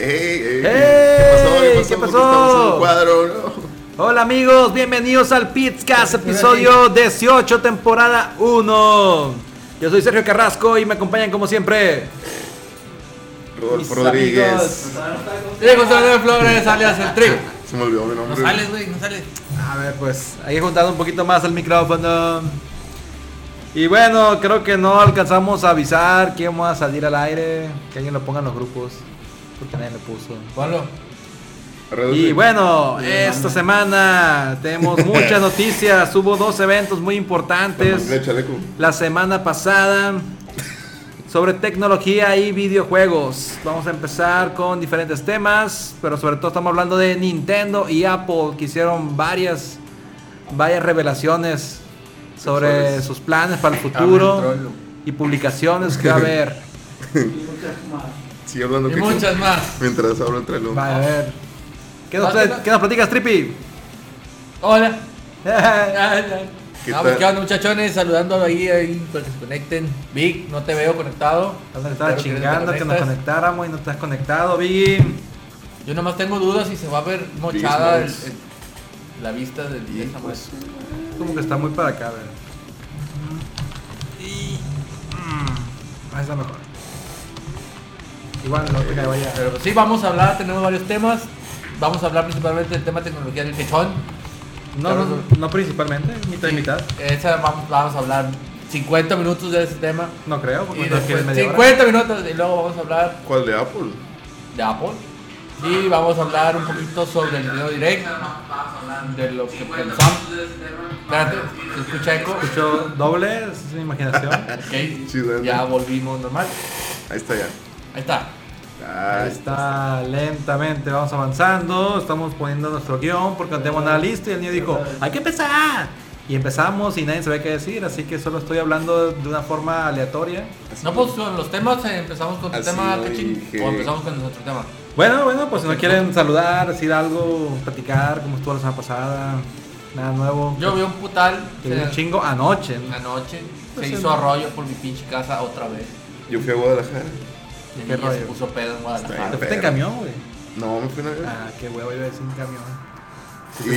¿Qué pasó? ¿Qué pasó? ¿Qué pasó? En cuadro, ¿no? Hola amigos, bienvenidos al Pizcast, episodio 18, temporada 1. Yo soy Sergio Carrasco y me acompañan como siempre. Rodolfo Rodríguez. Diego González Flores, alias el Tri. Se me olvidó mi No nombre. sales, güey, no sales. A ver, pues hay que juntar un poquito más el micrófono. Y bueno, creo que no alcanzamos a avisar que vamos a salir al aire. Que alguien lo ponga en los grupos. Porque nadie lo puso. Ponlo. Y bueno, esta semana tenemos muchas noticias. Hubo dos eventos muy importantes. La semana pasada sobre tecnología y videojuegos. Vamos a empezar con diferentes temas, pero sobre todo estamos hablando de Nintendo y Apple que hicieron varias varias revelaciones sobre sus planes para el futuro y publicaciones que va a haber. Sigue hablando Y que muchas más. mientras hablo entre los. Va a ver. ¿Qué nos, Dátela. qué nos platicas, Trippy? Hola. ¿Qué Ah, tal? ¿qué onda, muchachones? Saludando ahí, ahí para que se conecten. Vic, no te veo conectado. Estaba que chingando que nos conectáramos y no estás conectado, Biggie. Yo nomás tengo dudas si se va a ver mochada el- Smalls. el- la vista del Y, de esa pues, Como que está muy para acá, a ver. Ahí está mejor. Igual no te vaya. Pero pues, sí, vamos a hablar, tenemos varios temas. Vamos a hablar principalmente del tema de tecnología del quechón. No, no, no principalmente, mitad y mitad. Esa vamos, vamos a hablar 50 minutos de ese tema. No creo, porque Y no quieres después media hora. 50 minutos y luego vamos a hablar ¿Cuál de Apple? de Apple. Y vamos a hablar un poquito sobre el video direct. De lo que pensamos. Espérate, ¿se escucha eco? Escucho doble, es mi imaginación. Ok, Chido, ya volvimos normal. Ahí está ya. Ahí está. Ah, Ahí está, lentamente vamos avanzando, estamos poniendo nuestro guion porque no tenemos nada listo y el niño dijo, hay que empezar. Y empezamos y nadie sabe qué decir, así que solo estoy hablando de una forma aleatoria. así. No, pues los temas eh, empezamos con tu tema, cachín. O empezamos con nuestro tema. Bueno, bueno, pues si no quieren saludar, decir algo, platicar, como estuvo la semana pasada, nada nuevo. Yo vi un putal Que vi un eh, chingo anoche. ¿no? anoche. Pues Se hizo arroyo por mi pinche casa otra vez. Yo fui a Guadalajara. ¿Qué se puso pedo en Guadalajara. ¿Te fuiste en camión, güey? No, me fui a Navidad. Ah, qué huevo, iba a decir un camión. Sí,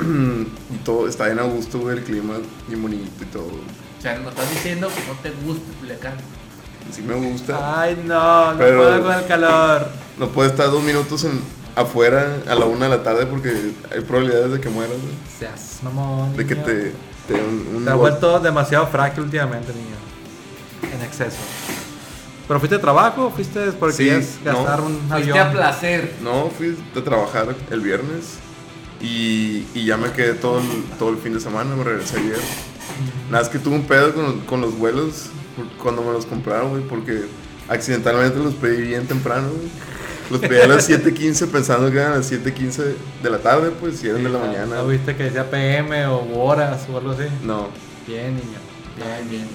Y- y todo está bien a gusto, güey, el clima bien bonito y todo. O sea, nos estás diciendo que no te gusta Culiacán. Sí me gusta. Ay, no, no Pero- puedo con el calor. No puedo estar dos minutos en, afuera a la una de la tarde porque hay probabilidades de que mueras, güey. Seas mamón. De que niño. te, te un, un Te ha gol- vuelto demasiado frágil últimamente, niño. En exceso. ¿Pero fuiste de trabajo o fuiste porque Sí, querías gastar no. un Fuiste avión? a placer. No, fui a trabajar el viernes y, y ya me quedé todo el, todo el fin de semana, me regresé ayer. Nada, es que tuve un pedo con, con los vuelos por- cuando me los compraron, güey, porque accidentalmente los pedí bien temprano, güey. Los pedí a las 7.15 pensando que eran a las 7.15 de la tarde, pues, y eran de la mañana. ¿No viste que decía PM o horas o algo así? No, Bien, niño. Bien, bien.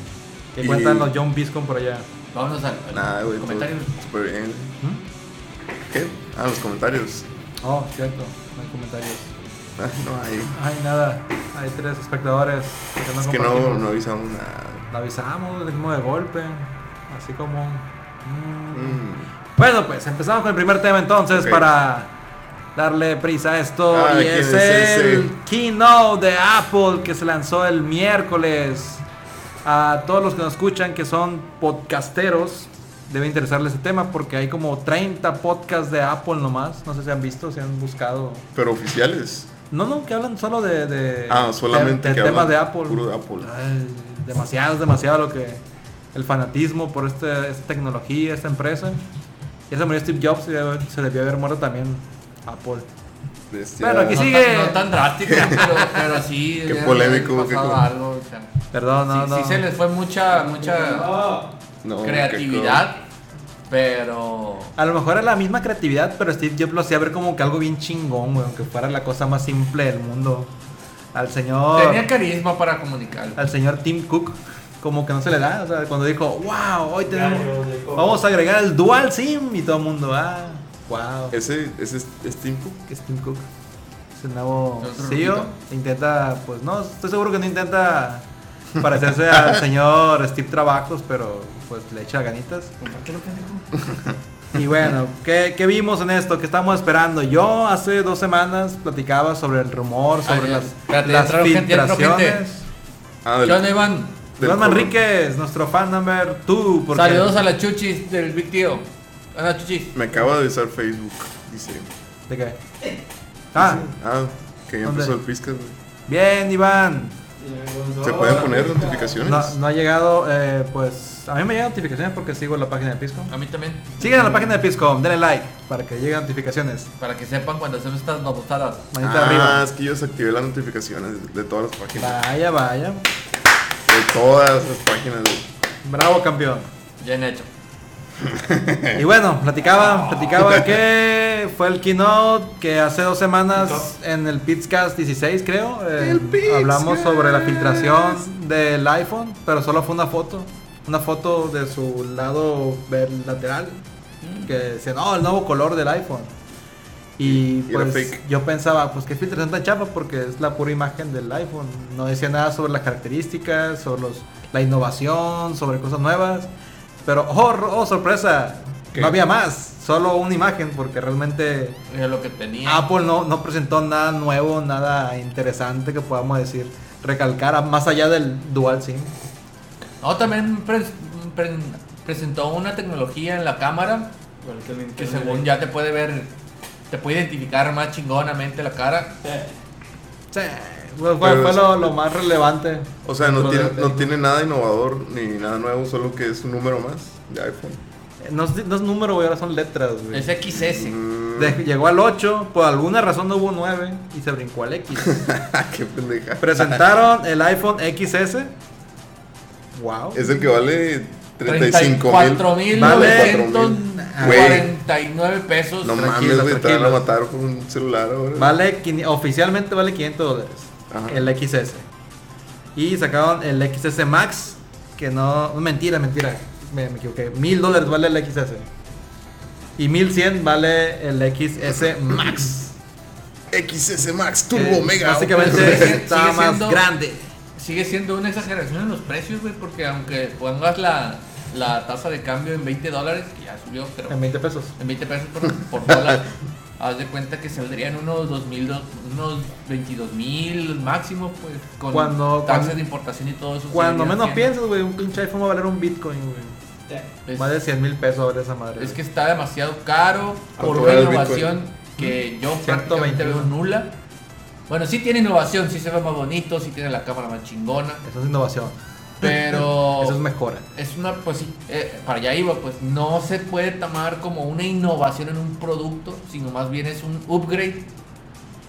¿Qué Y- cuentan los John Biscom por allá? Vámonos al, al todo comentario. súper bien. ¿Mm? ¿Qué? Ah, los comentarios. Oh, cierto. No hay comentarios. Ah, no hay. Ay, nada. Hay tres espectadores. que Es que no, no avisamos nada. Lo avisamos, lo dijimos de golpe. Así como. mm. Mm. Bueno, pues empezamos con el primer tema entonces para darle prisa a esto. Ah, y ¿quién es, el keynote de Apple que se lanzó el miércoles. A todos los que nos escuchan que son podcasteros, debe interesarles ese tema porque hay como 30 podcasts de Apple nomás. No sé si han visto, si han buscado. Pero oficiales. No, no, que hablan solo de, de, Ah, solamente de, que temas de Apple. puro de Apple. Ay, demasiado, es demasiado lo que el fanatismo por este, esta tecnología, esta empresa. Ya se murió Steve Jobs y se debió haber muerto también Apple. Bestia. Bueno, aquí No, sigue. tan, no tan drástico, pero, pero sí. Qué polémico, qué algo, o sea, Perdón, no, sí, no. sí se les fue mucha, mucha No, creatividad, pero A lo mejor era la misma creatividad, pero Steve Jobs lo hacía ver como que algo bien chingón, güey, aunque fuera la cosa más simple del mundo. Al señor. tenía carisma para comunicar. al señor Tim Cook como que no se le da, o sea, cuando dijo, wow, hoy tenemos, vamos a agregar el Dual SIM y todo el mundo, ah, wow, Ese, ese es, es Tim Cook. que es Tim Cook, es el nuevo CEO, rubito. intenta, pues no, estoy seguro que no intenta parecerse al señor Steve Trabajos, pero pues le echa ganitas. Y bueno, ¿qué, qué vimos en esto? ¿Qué estamos esperando? Yo hace dos semanas platicaba sobre el rumor, sobre Ay, las, espérate, las filtraciones. Ah, ¿Qué onda, Iván? Manríquez, nuestro fan number 2. porque- Saludos a la chuchis del Big Tío. A la chuchis. Me acaba de avisar Facebook. Dice. ¿De qué? Ah, Ah, que ya ¿Dónde? empezó el Piscas, güey. bien, Iván. ¿Se pueden poner notificaciones? No, no ha llegado, eh, pues a mí me llegan notificaciones porque sigo la página de Pisco. A mí también. Sigan a la página de Pisco, denle like para que lleguen notificaciones. Para que sepan cuando hacemos estas babosadas. Manita ah, arriba. es que yo desactivé las notificaciones de todas las páginas. Vaya, vaya. De todas las páginas. Bravo, campeón. Bien hecho. Y bueno, platicaba, platicaba que fue el keynote que hace dos semanas en el Pitscast 16 creo, eh, hablamos sobre la filtración del iPhone, pero solo fue una foto, una foto de su lado lateral, que decía, no, el nuevo color del iPhone. Y pues yo pensaba, pues qué filtración tan chapa, porque es la pura imagen del iPhone. No decía nada sobre las características, sobre los, la innovación, sobre cosas nuevas. Pero, oh, oh, sorpresa, ¿Qué? no había más, solo una imagen, porque realmente Es lo que tenía. Apple no, no presentó nada nuevo, nada interesante que podamos decir, recalcar, más allá del Dual SIM. No, también pres- pre- presentó una tecnología en la cámara que según ya te puede ver, te puede identificar más chingonamente la cara. Sí, fue, lo, lo más relevante. O sea, no tiene, no tiene nada innovador ni nada nuevo, solo que es un número más de iPhone. No es, no es número, güey, ahora son letras, güey. Es XS. Mm, De- llegó al 8, por alguna razón no hubo 9 y se brincó al X. qué pendeja. Presentaron el iPhone XS. Wow. Es el que vale 35 mil. 34.949 pesos. No mames, güey, te van a matar con un celular ahora. Vale, quini- oficialmente vale 500 dólares. Ajá. El XS. Y sacaron el XS Max, que no... Mentira, mentira. Me, me equivoqué. 1000 dólares vale el XS. Y 1100 vale el XS Max. XS Max Turbo Mega. Básicamente está más siendo- grande. Sigue siendo una exageración en los precios, güey, porque aunque pongas la, la tasa de cambio en 20 dólares, que ya subió, pero En 20 pesos. en 20 pesos por, por dólar, haz de cuenta que saldrían unos 2000, do- unos 22 mil máximo, pues, con Cuando- taxas cuando- de importación y todo eso. Cuando menos piensas, güey, un pinche iPhone va a valer un Bitcoin, güey. Más de 100 mil pesos vale esa madre. es que está demasiado caro por ¿Cuánto una innovación que yo prácticamente 121. veo nula. Bueno, sí tiene innovación, sí se ve más bonito, sí tiene la cámara más chingona, Eso es innovación. Pero... Eso es mejora. Es una, pues sí, eh, para allá iba, pues no se puede tomar como una innovación en un producto, sino más bien es un upgrade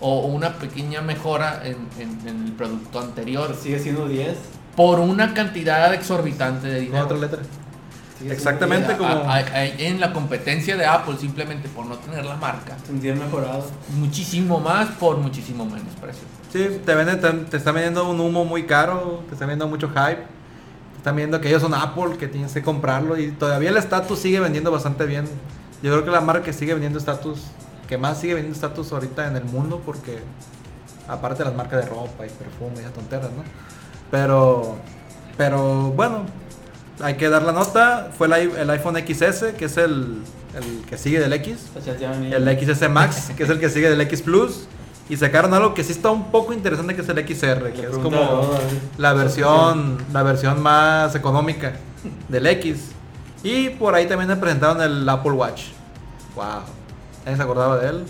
o una pequeña mejora en, en- en el producto anterior Sigue siendo 10. por una cantidad exorbitante de dinero. otra letra. Exactamente 10. como- A- a- a- en la competencia de Apple, simplemente por no tener la marca, Un 10 mejorado. muchísimo más por muchísimo menos precio. Sí, te, venden, te, te están vendiendo un humo muy caro, te están vendiendo mucho hype. Están viendo que ellos son Apple, que tienes que comprarlo. Y todavía el estatus sigue vendiendo bastante bien. Yo creo que la marca que sigue vendiendo estatus, que más sigue vendiendo estatus ahorita en el mundo, porque aparte de las marcas de ropa y perfume y esas tonteras, ¿no? Pero, pero bueno, hay que dar la nota. Fue el, el iPhone XS, que es el, el que sigue del X el XS Max, que es el que sigue del X Plus. Y sacaron algo que sí está un poco interesante, que es el XR, Le que es como la versión, la versión más económica del X. Y por ahí también le presentaron el Apple Watch. Wow. Nadie se acordaba de él.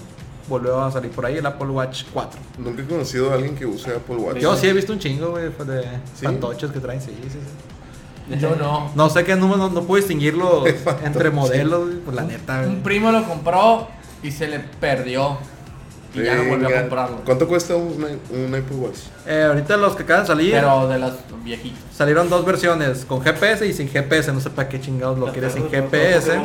Volvió a salir por ahí el Apple Watch 4. Nunca he conocido a alguien que use Apple Watch. Yo sí he visto un chingo, güey, de ¿Sí? que traen, sí, sí, sí. Yo no. No sé qué número, no, no puedo distinguirlos Fantoches. entre modelos, güey, pues la neta. Un primo lo compró y se le perdió. Y ya no volvió a comprarlo. ¿Cuánto cuesta un, un Apple Watch? Eh, ahorita los que acaban de salir. Pero de las viejitas. Salieron dos versiones, con GPS y sin GPS. No sé para qué chingados lo quieres sin GPS. ¿eh?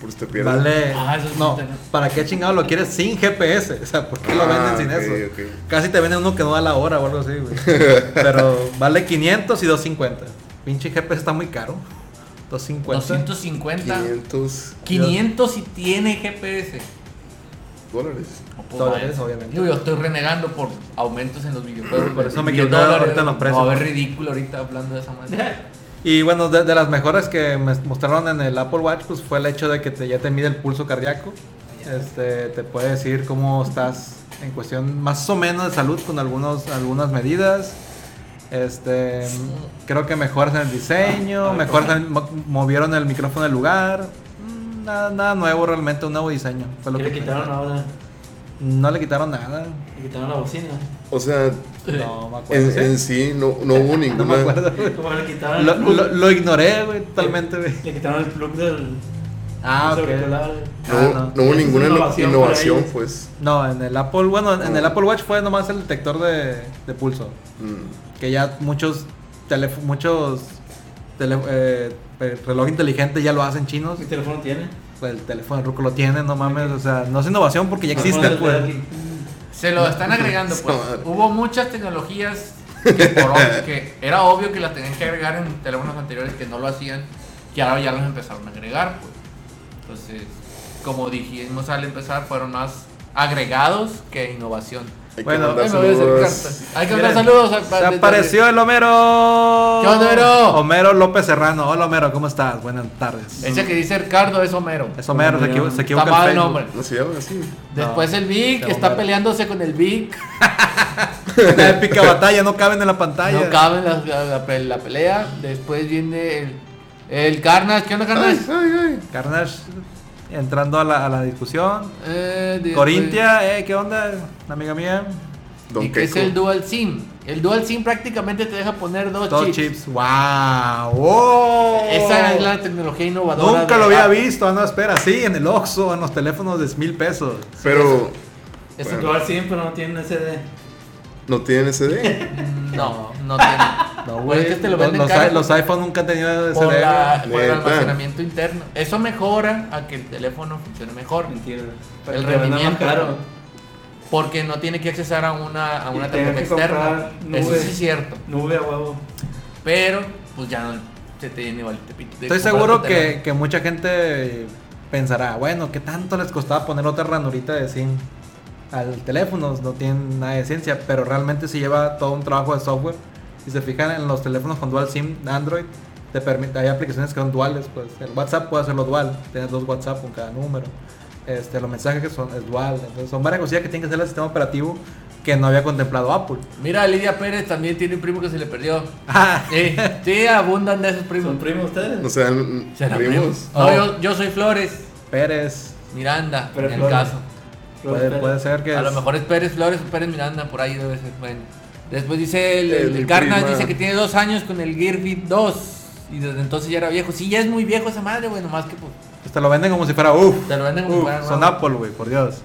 Por si te pierdes. Vale. Ah, eso es no. ¿para qué chingados lo quieres sin GPS? O sea, ¿por qué lo Ah, venden sin eso? Casi te venden uno que no da la hora o algo así, güey. Pero vale 500 y 250. Pinche GPS está muy caro. 250. 250. 500 500 y tiene GPS. Dólares. Pues, Dólares, obviamente. Digo, yo estoy renegando por aumentos en los videojuegos. Por eso me 10 quedé ahorita en los precios. No, a ver ridículo ahorita hablando de esa manera. Y bueno, de, de las mejoras que me mostraron en el Apple Watch, pues fue el hecho de que te, ya te mide el pulso cardíaco. Este, te puede decir cómo estás en cuestión más o menos de salud con algunos, algunas medidas. Este, creo que mejoras en el diseño, mejoras en- mo- movieron el micrófono del lugar. Nada, nada nuevo realmente, un nuevo diseño. Fue lo ¿Qué que le quitaron ahora? No le quitaron nada. Le quitaron la bocina. O sea, No me acuerdo. en, ¿sí? en sí no, no hubo No me ninguna. acuerdo. le quitaron Lo, el plug. lo- lo ignoré, güey, totalmente, güey. Le quitaron el plug del. Ah, del ok. auricular. No, Ah, no. no. hubo ninguna innovación pues. No, en el Apple, bueno, en el Apple Watch fue nomás el detector de, de pulso. Mm. Que ya muchos teléfonos, muchos tele- eh, reloj inteligente ya lo hacen chinos. ¿Qué teléfono tiene? Pues el teléfono de Ruco lo tiene, no mames. O sea, no es innovación porque ya existe, pues. Se lo están agregando, pues. Hubo muchas tecnologías que, por obvio- que era obvio que las tenían que agregar en teléfonos anteriores que no lo hacían, que ahora ya los empezaron a agregar, pues. Entonces, como dijimos al empezar, fueron más agregados que innovación. Hay que Bueno, mandar me a acercar. saludos. Hay que mandar saludos. a- Se apareció el Homero. ¿Qué onda, Homero? Homero López Serrano. Hola, Homero, ¿cómo estás? Buenas tardes. Ese que dice Ricardo es Homero. Es Homero, se equivo- se equivoca Está mal el nombre. ¿No se llama así? Después el Vic se está peleándose con el Vic. La épica batalla no caben en la pantalla. No cabe en la, la- la- la pelea. Después viene el, el Carnage. ¿Qué onda, Ay, Carnage? ay, ay. Carnage entrando a la, a la discusión. Eh, Corintia, eh, ¿qué onda? Amiga mía. Don ¿Y qué es el Dual SIM? El Dual SIM prácticamente te deja poner dos, Dos chips. chips. ¡Wow! ¡Oh! Esa es la tecnología innovadora. Nunca lo había Apple. visto. Ah, no, espera. Sí, en el Oxxo, en los teléfonos de mil pesos. Pero Es Bueno. un dual SIM, pero no tiene SD. No tienen SD. No, no tiene. No, Pues es que te lo los, venden los, caro. los iPhone nunca han tenido Por, SD. la- por el almacenamiento interno. Eso mejora a que el teléfono funcione mejor. Mentira. El rendimiento. caro. Porque no tiene que accesar a una, a una tarjeta externa. Eso sí es cierto. Nube a huevo. Pero, pues ya no se te llena igual. te Estoy seguro que, que mucha gente pensará, bueno, ¿qué tanto les costaba poner otra ranurita de SIM al teléfono? No tienen nada de ciencia, pero realmente si lleva todo un trabajo de software. Si se fijan en los teléfonos con dual SIM de Android, te permite, hay aplicaciones que son duales, pues el WhatsApp puede hacerlo dual, tienes dos WhatsApp con cada número. Este, los mensajes que son es dual, entonces son varias cosillas que tiene que hacer el sistema operativo que no había contemplado Apple. Mira, Lidia Pérez también tiene un primo que se le perdió. Ah, Sí, sí, abundan de esos primos. ¿Son primos ustedes? No sean ¿Serán primos. primos? No, Oh. yo, yo soy Flores, Pérez, Miranda, Pero en el caso. Puede, puede ser que A lo mejor es Pérez Flores o Pérez Miranda, por ahí debe ser. Bueno. Después dice el, el, Carnage, dice que tiene dos años con el Gear Fit 2. Y desde entonces ya era viejo. Sí, ya es muy viejo esa madre, güey. Nomás que pues, Te lo venden como si fuera uff. te lo venden como si fuera son. Apple, güey, por Dios.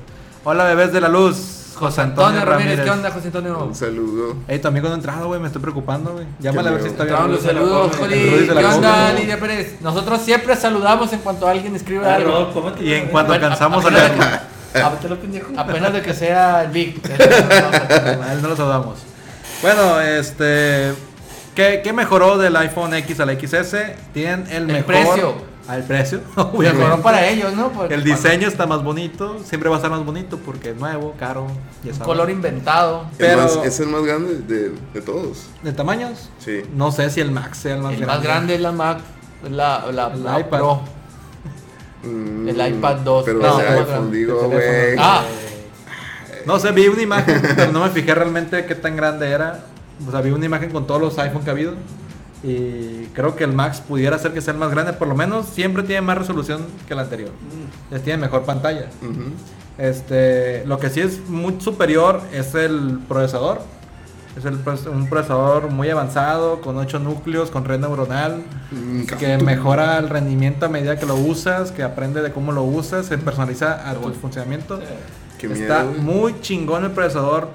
Hola, bebés de la luz. José Antonio, Antonio Ramírez, Ramírez. ¿qué onda, José Antonio? Un saludo. Ey, tu amigo no ha entrado, güey, me estoy preocupando, güey. Llámale a ver si está bien. Los de saludos, de la ¿Qué onda. Lidia Pérez? Nosotros siempre saludamos en cuanto alguien escribe algo. Y en cuanto alcanzamos a de leerlo. Apenas de que sea el él no lo saludamos. Bueno, este. ¿Qué, qué mejoró del iPhone X al XS? Tienen el, mejor. precio. El precio. Mejoró para ellos, ¿no? Porque El cuando- diseño está más bonito. Siempre va a estar más bonito porque es nuevo, caro. Ya Un sabes. color inventado. El Pero- más- es el más grande de, de todos. ¿De tamaños? Sí. No sé si el Max sea el más El grande. más grande es la Mac, la, la, El la iPad. Pro. Mm, El iPad 2. Pero No, ese el iPhone, digo, El güey. teléfono. Ah. No sé, vi una imagen, pero no me fijé realmente qué tan grande era. O sea, vi una imagen con todos los iPhone que ha habido. Y creo que el Max pudiera ser que sea el más grande. Por lo menos siempre tiene más resolución que el anterior. Les tiene mejor pantalla. Este, lo que sí es muy superior es el procesador. Es el, un procesador muy avanzado, con 8 núcleos, con red neuronal, Mm, que mejora el rendimiento a medida que lo usas, que aprende de cómo lo usas, se personaliza a tu funcionamiento. Está miedo, muy chingón el procesador,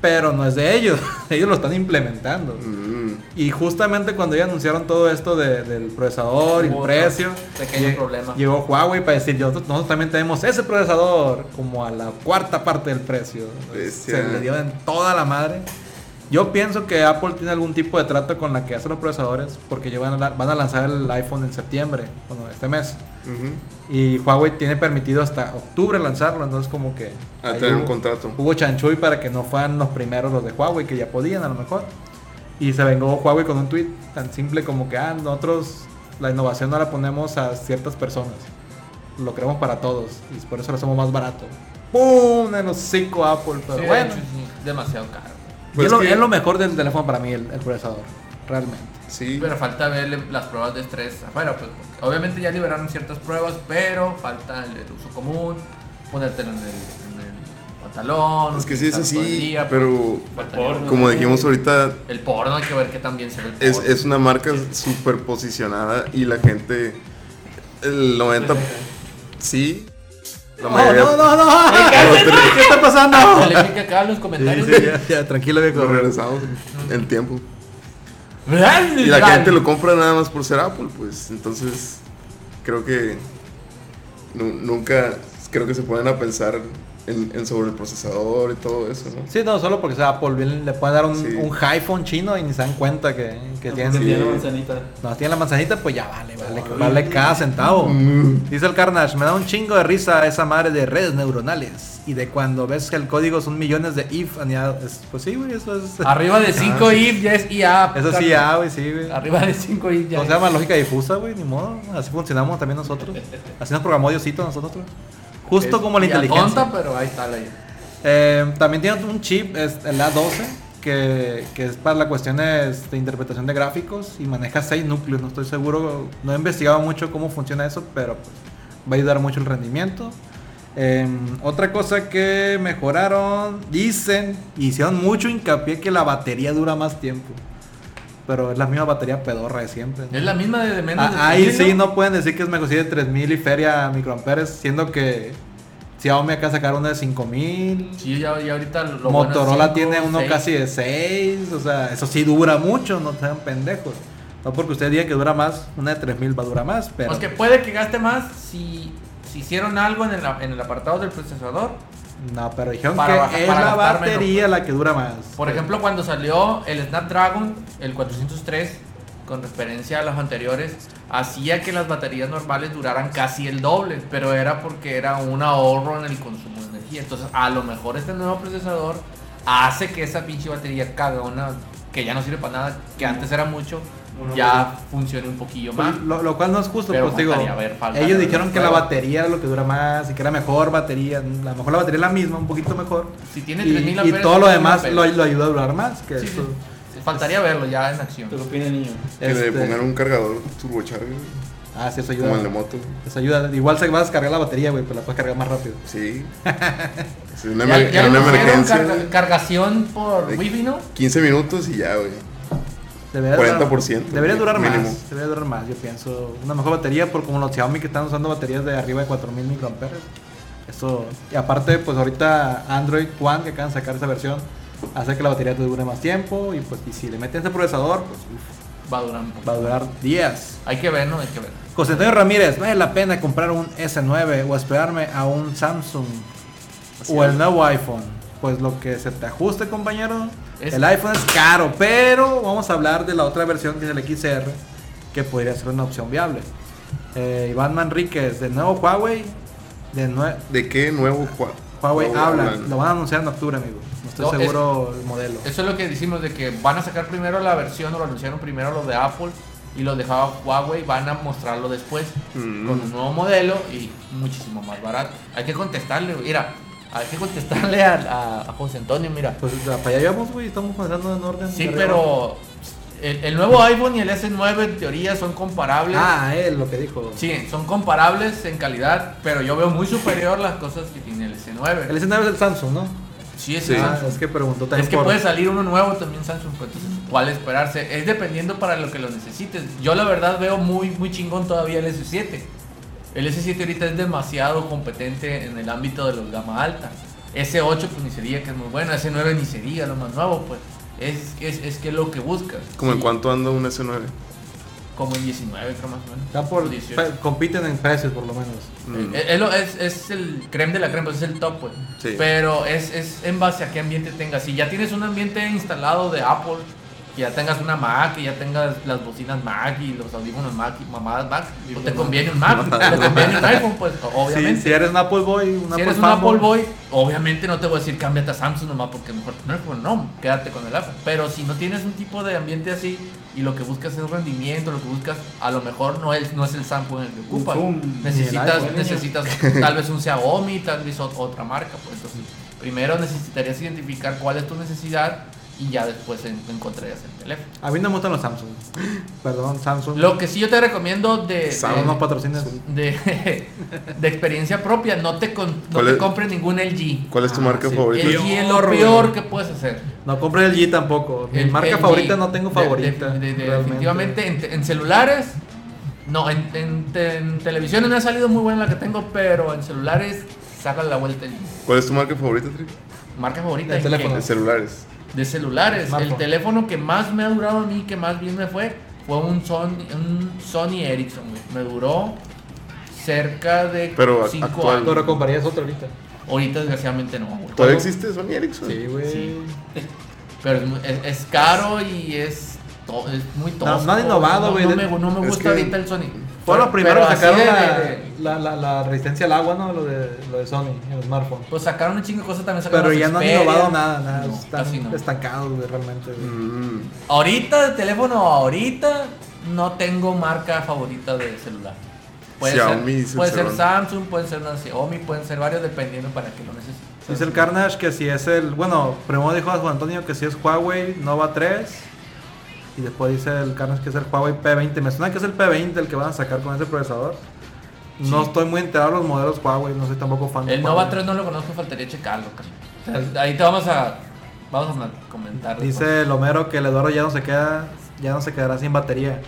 pero no es de ellos, ellos lo están implementando. Mm. Y justamente cuando ya anunciaron todo esto de- del procesador y el precio, pequeño lle- problema. llegó Huawei para decir, nosotros también tenemos ese procesador como a la cuarta parte del precio. Bestia. Se le dio en toda la madre. Yo pienso que Apple tiene algún tipo de trato con la que hace los procesadores, porque ya van a, la- van a lanzar el iPhone en septiembre, bueno, este mes. Y Huawei tiene permitido hasta octubre lanzarlo, entonces como que... A tener un hubo- contrato. Hubo chanchuy para que no fueran los primeros los de Huawei, que ya podían a lo mejor. Y se vengó Huawei con un tweet tan simple como que, ah, nosotros la innovación no la ponemos a ciertas personas. Lo queremos para todos. Y por eso lo hacemos más barato. ¡Pum! En los cinco Apple. Pero Sí, bueno. sí, demasiado caro. Pues es, lo, que- es lo mejor del teléfono para mí, el, el procesador. Realmente. Sí. Pero falta ver las pruebas de estrés afuera, pues. Obviamente ya liberaron ciertas pruebas, pero falta el, el uso común, ponértelo en el, en el pantalón. Es que sí es así, día, pero faltaría porno. como dijimos ahorita, El porno hay que ver que también se ve el es, porno. es una marca super posicionada y la gente, el 90, sí, No, no, no, no. ¿Qué está pasando? Califica acá en los Sí, comentarios. sí, ya, ya, tranquilo, viejo. nos regresamos en tiempo. Y la gente lo compra nada más por ser Apple, pues. Entonces, creo que nu- nunca, creo que se ponen a pensar en, en sobre el procesador y todo eso, ¿no? Sí, no, solo porque sea Apple. bien, Le pueden dar un, Sí. un iPhone chino y ni se dan cuenta que, que No, tienen. Sí. manzanita. No, tiene la manzanita, pues ya vale, vale, Ay. vale cada centavo. Mm. Dice el Carnage, me da un chingo de risa esa madre de redes neuronales. Y de cuando ves que el código son millones de if. Pues sí, güey, eso es. Arriba de 5 Ah, if ya es IA. Eso sí, carnal. ya, güey, sí, güey. Arriba de 5 if ya. ¿Cómo se llama? Lógica difusa, güey, ni modo. Así funcionamos también nosotros. Así nos programó Diosito nosotros. Justo Es como la IA inteligencia. tonta, pero ahí está la. Eh, también tiene un chip, es el A12, que, que es para las cuestiones de interpretación de gráficos y maneja 6 núcleos. No estoy seguro, no he investigado mucho cómo funciona eso, pero pues, va a ayudar mucho el rendimiento. Eh, otra cosa que mejoraron, dicen, hicieron mucho hincapié que la batería dura más tiempo. Pero es la misma batería pedorra de siempre. ¿no? Es la misma de, de menos de Ah, ahí 3000, sí no pueden decir que es mejor si de 3000 y feria microamperes, siendo que Xiaomi acá sacaron una de 5000. Sí, ya, ya ahorita lo Motorola bueno tiene uno seis. casi de 6, o sea, eso sí dura mucho, no sean pendejos. No porque usted diga que dura más, una de 3000 va a durar más, pero Pues que puede que gaste más si, si hicieron algo en el, en el apartado del procesador. No, pero dijeron Para que es para la batería menos, la que dura más. Por ejemplo, cuando salió el Snapdragon, el 403, con referencia a los anteriores, hacía que las baterías normales duraran casi el doble, pero era porque era un ahorro en el consumo de energía. Entonces, a lo mejor este nuevo procesador hace que esa pinche batería cagona, que ya no sirve para nada, que antes era mucho, Uno ya funcione un poquillo más. Lo, lo cual no es justo, Pero pues digo, ver, ellos dijeron que la batería era lo que dura más y que era mejor batería, a lo mejor la batería es la misma, un poquito mejor. Si tiene Y, 3000 y amperes, todo lo 3000 demás lo, lo ayuda a durar más. Que Sí, eso, sí. Faltaría verlo ya en acción. ¿Qué opina el niño? Que le este, pongan un cargador turbocharger, Ah, sí, eso como el de ayuda. moto. Eso ayuda. Igual se va a descargar la batería, güey, pero la puedes cargar más rápido. Sí. Sí, una, Ya, emer- ya en le una pusieron emergencia. carga- cargación por De- Wi-Fi, ¿no? 15 minutos y ya, güey. Debería 40%, Durar, debería durar mínimo. más. Debería durar más, yo pienso. Una mejor batería, por como los Xiaomi que están usando baterías de arriba de 4000 microamperes. Eso. Y aparte, pues ahorita Android One, que acaban de sacar esa versión, hace que la batería te dure más tiempo. Y pues y si le meten ese procesador, pues uf, Va a durar un poco. va a durar días. Hay que ver, ¿no? Hay que ver. José Antonio Ramírez, ¿vale la pena comprar un S9 o esperarme a un Samsung Así o es. el nuevo iPhone? Pues lo que se te ajuste, compañero. Es- El iPhone es caro, pero vamos a hablar de la otra versión que es el XR, que podría ser una opción viable. Eh, Iván Manríquez, de nuevo Huawei, de nue- ¿De qué nuevo Hua- Huawei habla, hablan? lo van a anunciar en octubre, amigo. No estoy No, es- seguro el modelo. Eso es lo que decimos de que van a sacar primero la versión o lo anunciaron primero los de Apple y los de Huawei van a mostrarlo después Mm. con un nuevo modelo y muchísimo más barato. Hay que contestarle, mira, hay que contestarle a, a- a José Antonio, mira. Pues para allá vamos, güey, estamos mandando en orden. Sí, pero el, el nuevo iPhone y el S9 en teoría son comparables. Ah, él lo que dijo. Sí, son comparables en calidad, pero yo veo muy superior las cosas que tiene el S9. El S9 es el Samsung, ¿no? Sí, es Sí. el Ah, es que preguntó también Es que por- puede salir uno nuevo también Samsung, pues, entonces cuál esperarse. Es dependiendo para lo que lo necesites. Yo la verdad veo muy muy chingón todavía el S7. El S7 ahorita es demasiado competente en el ámbito de los gama alta. S8 pues ni se diga que es muy bueno, S9 ni se diga lo más nuevo, pues. Es, es, es que es lo que buscas. ¿Como en Sí, cuánto anda un S9? Como en 19, creo más o menos. Están por, 18. pe- compiten en precios por lo menos. Mm. Eh, Es, lo- es- es el creme de la creme, pues es el top, pues. Sí. Pero es, es en base a qué ambiente tengas. Si ya tienes un ambiente instalado de Apple, que ya tengas una Mac, que ya tengas las bocinas Mac y los audífonos Mac y mamadas Mac, pues te conviene un Mac, te conviene un iPhone, pues obviamente. Sí, si eres un Apple Boy, un Si Apple eres un Apple Boy, obviamente no te voy a decir cámbiate a Samsung nomás porque mejor iPhone, no, quédate con el iPhone. Pero si no tienes un tipo de ambiente así y lo que buscas es rendimiento, lo que buscas a lo mejor no es, no es el Samsung el que ocupas. Zoom, Necesitas, iPhone. necesitas tal vez un Xiaomi, tal vez ot- otra marca. Pues entonces, primero necesitarías identificar cuál es tu necesidad y ya después en- encontrarías el teléfono. A mí no me gustan los Samsung. Perdón, Samsung. Lo que sí yo te recomiendo de, Samsung no patrocinas. de, de experiencia propia, no te, con- no ¿Cuál te es? compres ningún LG. ¿Cuál es tu Ah, marca sí. favorita? LG es lo Peor, que puedes hacer. No compré el G tampoco. Mi El marca LG. favorita no tengo favorita. de- de- de- realmente. definitivamente en, en celulares, no, en, en, en televisiones me ha salido muy buena la que tengo, pero en celulares, sácale la vuelta. LG. ¿Cuál es tu marca favorita, Tri? Marca favorita ¿en teléfono. Qué? celulares. De celulares. Smartphone. El teléfono que más me ha durado a mí, que más bien me fue, fue un Sony, un Sony Ericsson. güey. Me duró cerca de Pero 5 actual. años. Pero comprarías otro ahorita. Ahorita desgraciadamente no. güey. ¿Todavía existe Sony Ericsson? Sí, güey. Sí. Pero es, es- caro y es, to- es muy tosco. no innovado, güey. No, me, no me Es gusta que- ahorita el Sony. Fue lo Pero- primero pero que así sacaron la, de- la, la, la resistencia al agua, ¿no? Lo de, lo de Sony, el smartphone. Pues sacaron un chingo de cosas también. sacaron Pero ya no han innovado nada, nada. No, están casi no. estancados, güey, realmente. güey. Mm, Ahorita de teléfono, ahorita no tengo marca favorita de celular. Puede Xiaomi, ser, puede ser. Samsung, puede ser una Xiaomi, pueden ser varios dependiendo para que lo necesites. Dice el Carnage que si es el. Bueno, primero dijo a Juan Antonio que si es Huawei Nova 3. Y después dice el Carnage que es el Huawei P20. Me suena que es el P20 el que van a sacar con ese procesador. No estoy muy enterado de los modelos Huawei, no soy tampoco fan de El Nova Huawei. 3 no lo conozco, faltaría checarlo. O sea, ahí te vamos a, vamos a comentar. Dice el Homero que el Eduardo ya no se queda, ya no se quedará sin batería.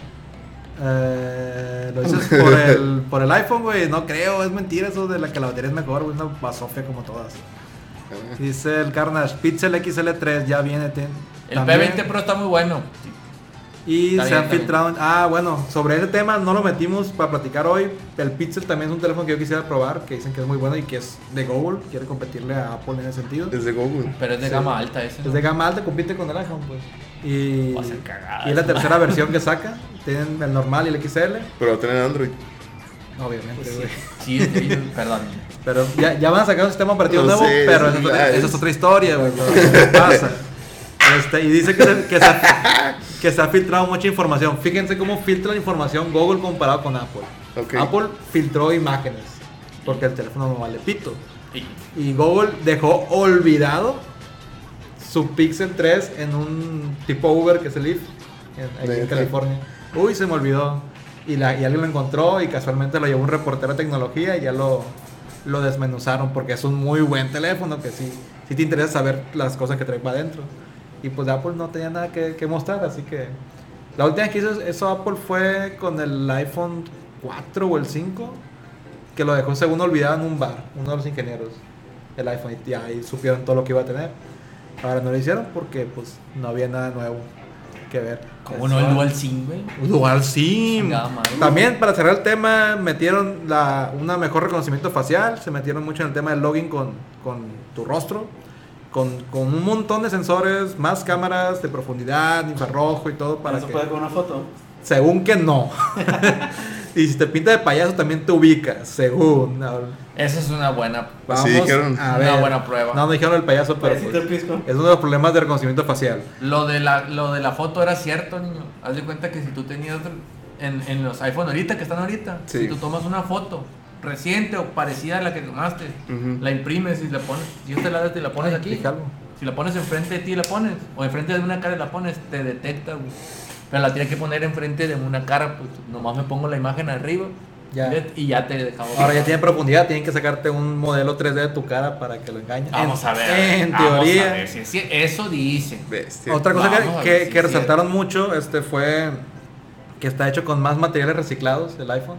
Eh, lo dices por el, por el iPhone, güey. No creo, es mentira eso de la que la batería es mejor, güey. Una basofia como todas. Dice el Carnage, Pixel XL3 ya viene. ten- El también. P20 Pro está muy bueno. Y Está se bien, han filtrado. Ah, bueno, sobre ese tema no lo metimos para platicar hoy. El Pixel también es un teléfono que yo quisiera probar, que dicen que es muy bueno y que es de Google. Quiere competirle a Apple en ese sentido. Es de Google. Pero es de Sí. gama alta ese. Es ¿no? de gama alta, compite con el iPhone, pues. Y, Va a ser cagada y es la tercera versión que saca. Tienen el normal y el XL. Pero tener Android. Obviamente, Pues sí, perdón. Pero ya, ya van a sacar un sistema operativo No nuevo, sé, pero es esa es, otra, verdad, esa es es- otra historia, güey. Este, y dice que se, que, se, que se ha filtrado mucha información. Fíjense cómo filtra la información Google comparado con Apple. Apple filtró imágenes, porque el teléfono no vale pito. Y- Y Google dejó olvidado su Pixel 3 en un tipo Uber que es el Leaf, en, aquí en Neta. California. Uy, se me olvidó. Y, la, y alguien lo encontró y casualmente lo llevó un reportero de tecnología y ya lo, lo desmenuzaron porque es un muy buen teléfono que sí, sí te interesa saber las cosas que trae para adentro. Y pues Apple no tenía nada que, que mostrar, así que... La última vez que hizo eso Apple fue con el iPhone 4 o el 5, que lo dejó según olvidado en un bar, uno de los ingenieros, el iPhone, y ahí supieron todo lo que iba a tener. Ahora no lo hicieron porque pues no había nada nuevo que ver. ¿Cómo no el Dual SIM, güey? Dual SIM. También para cerrar el tema metieron la, una mejor reconocimiento facial, se metieron mucho en el tema del login con, con tu rostro, con, con un montón de sensores, más cámaras de profundidad, infrarrojo y todo para ¿Eso que... puede con una foto? Según que no. y si te pinta de payaso también te ubicas, según. Esa es una buena, Vamos Sí, dijeron. a una ver. buena prueba. No, no dijeron el payaso, pero pues, es uno de los problemas de reconocimiento facial. Lo de la, lo de la foto era cierto, niño. Haz de cuenta que si tú tenías en, en los iPhone ahorita, que están ahorita, Sí. si tú tomas una foto reciente o parecida a la que tomaste, Ujú. la imprimes y la pones, si te la das y la pones aquí, si la pones enfrente de ti la pones, o enfrente de una cara y la pones, te detecta, güey. Pero la tienes que poner enfrente de una cara, pues nomás me pongo la imagen arriba Ya. y ya te dejamos. Ahora ya tiene profundidad, tienen que sacarte un modelo 3D de tu cara para que lo engañen. Vamos a ver. En vamos teoría. a ver si- si eso dicen. Bestia. Otra cosa Vamos que, que- si que es resaltaron mucho este fue que está hecho con más materiales reciclados el iPhone.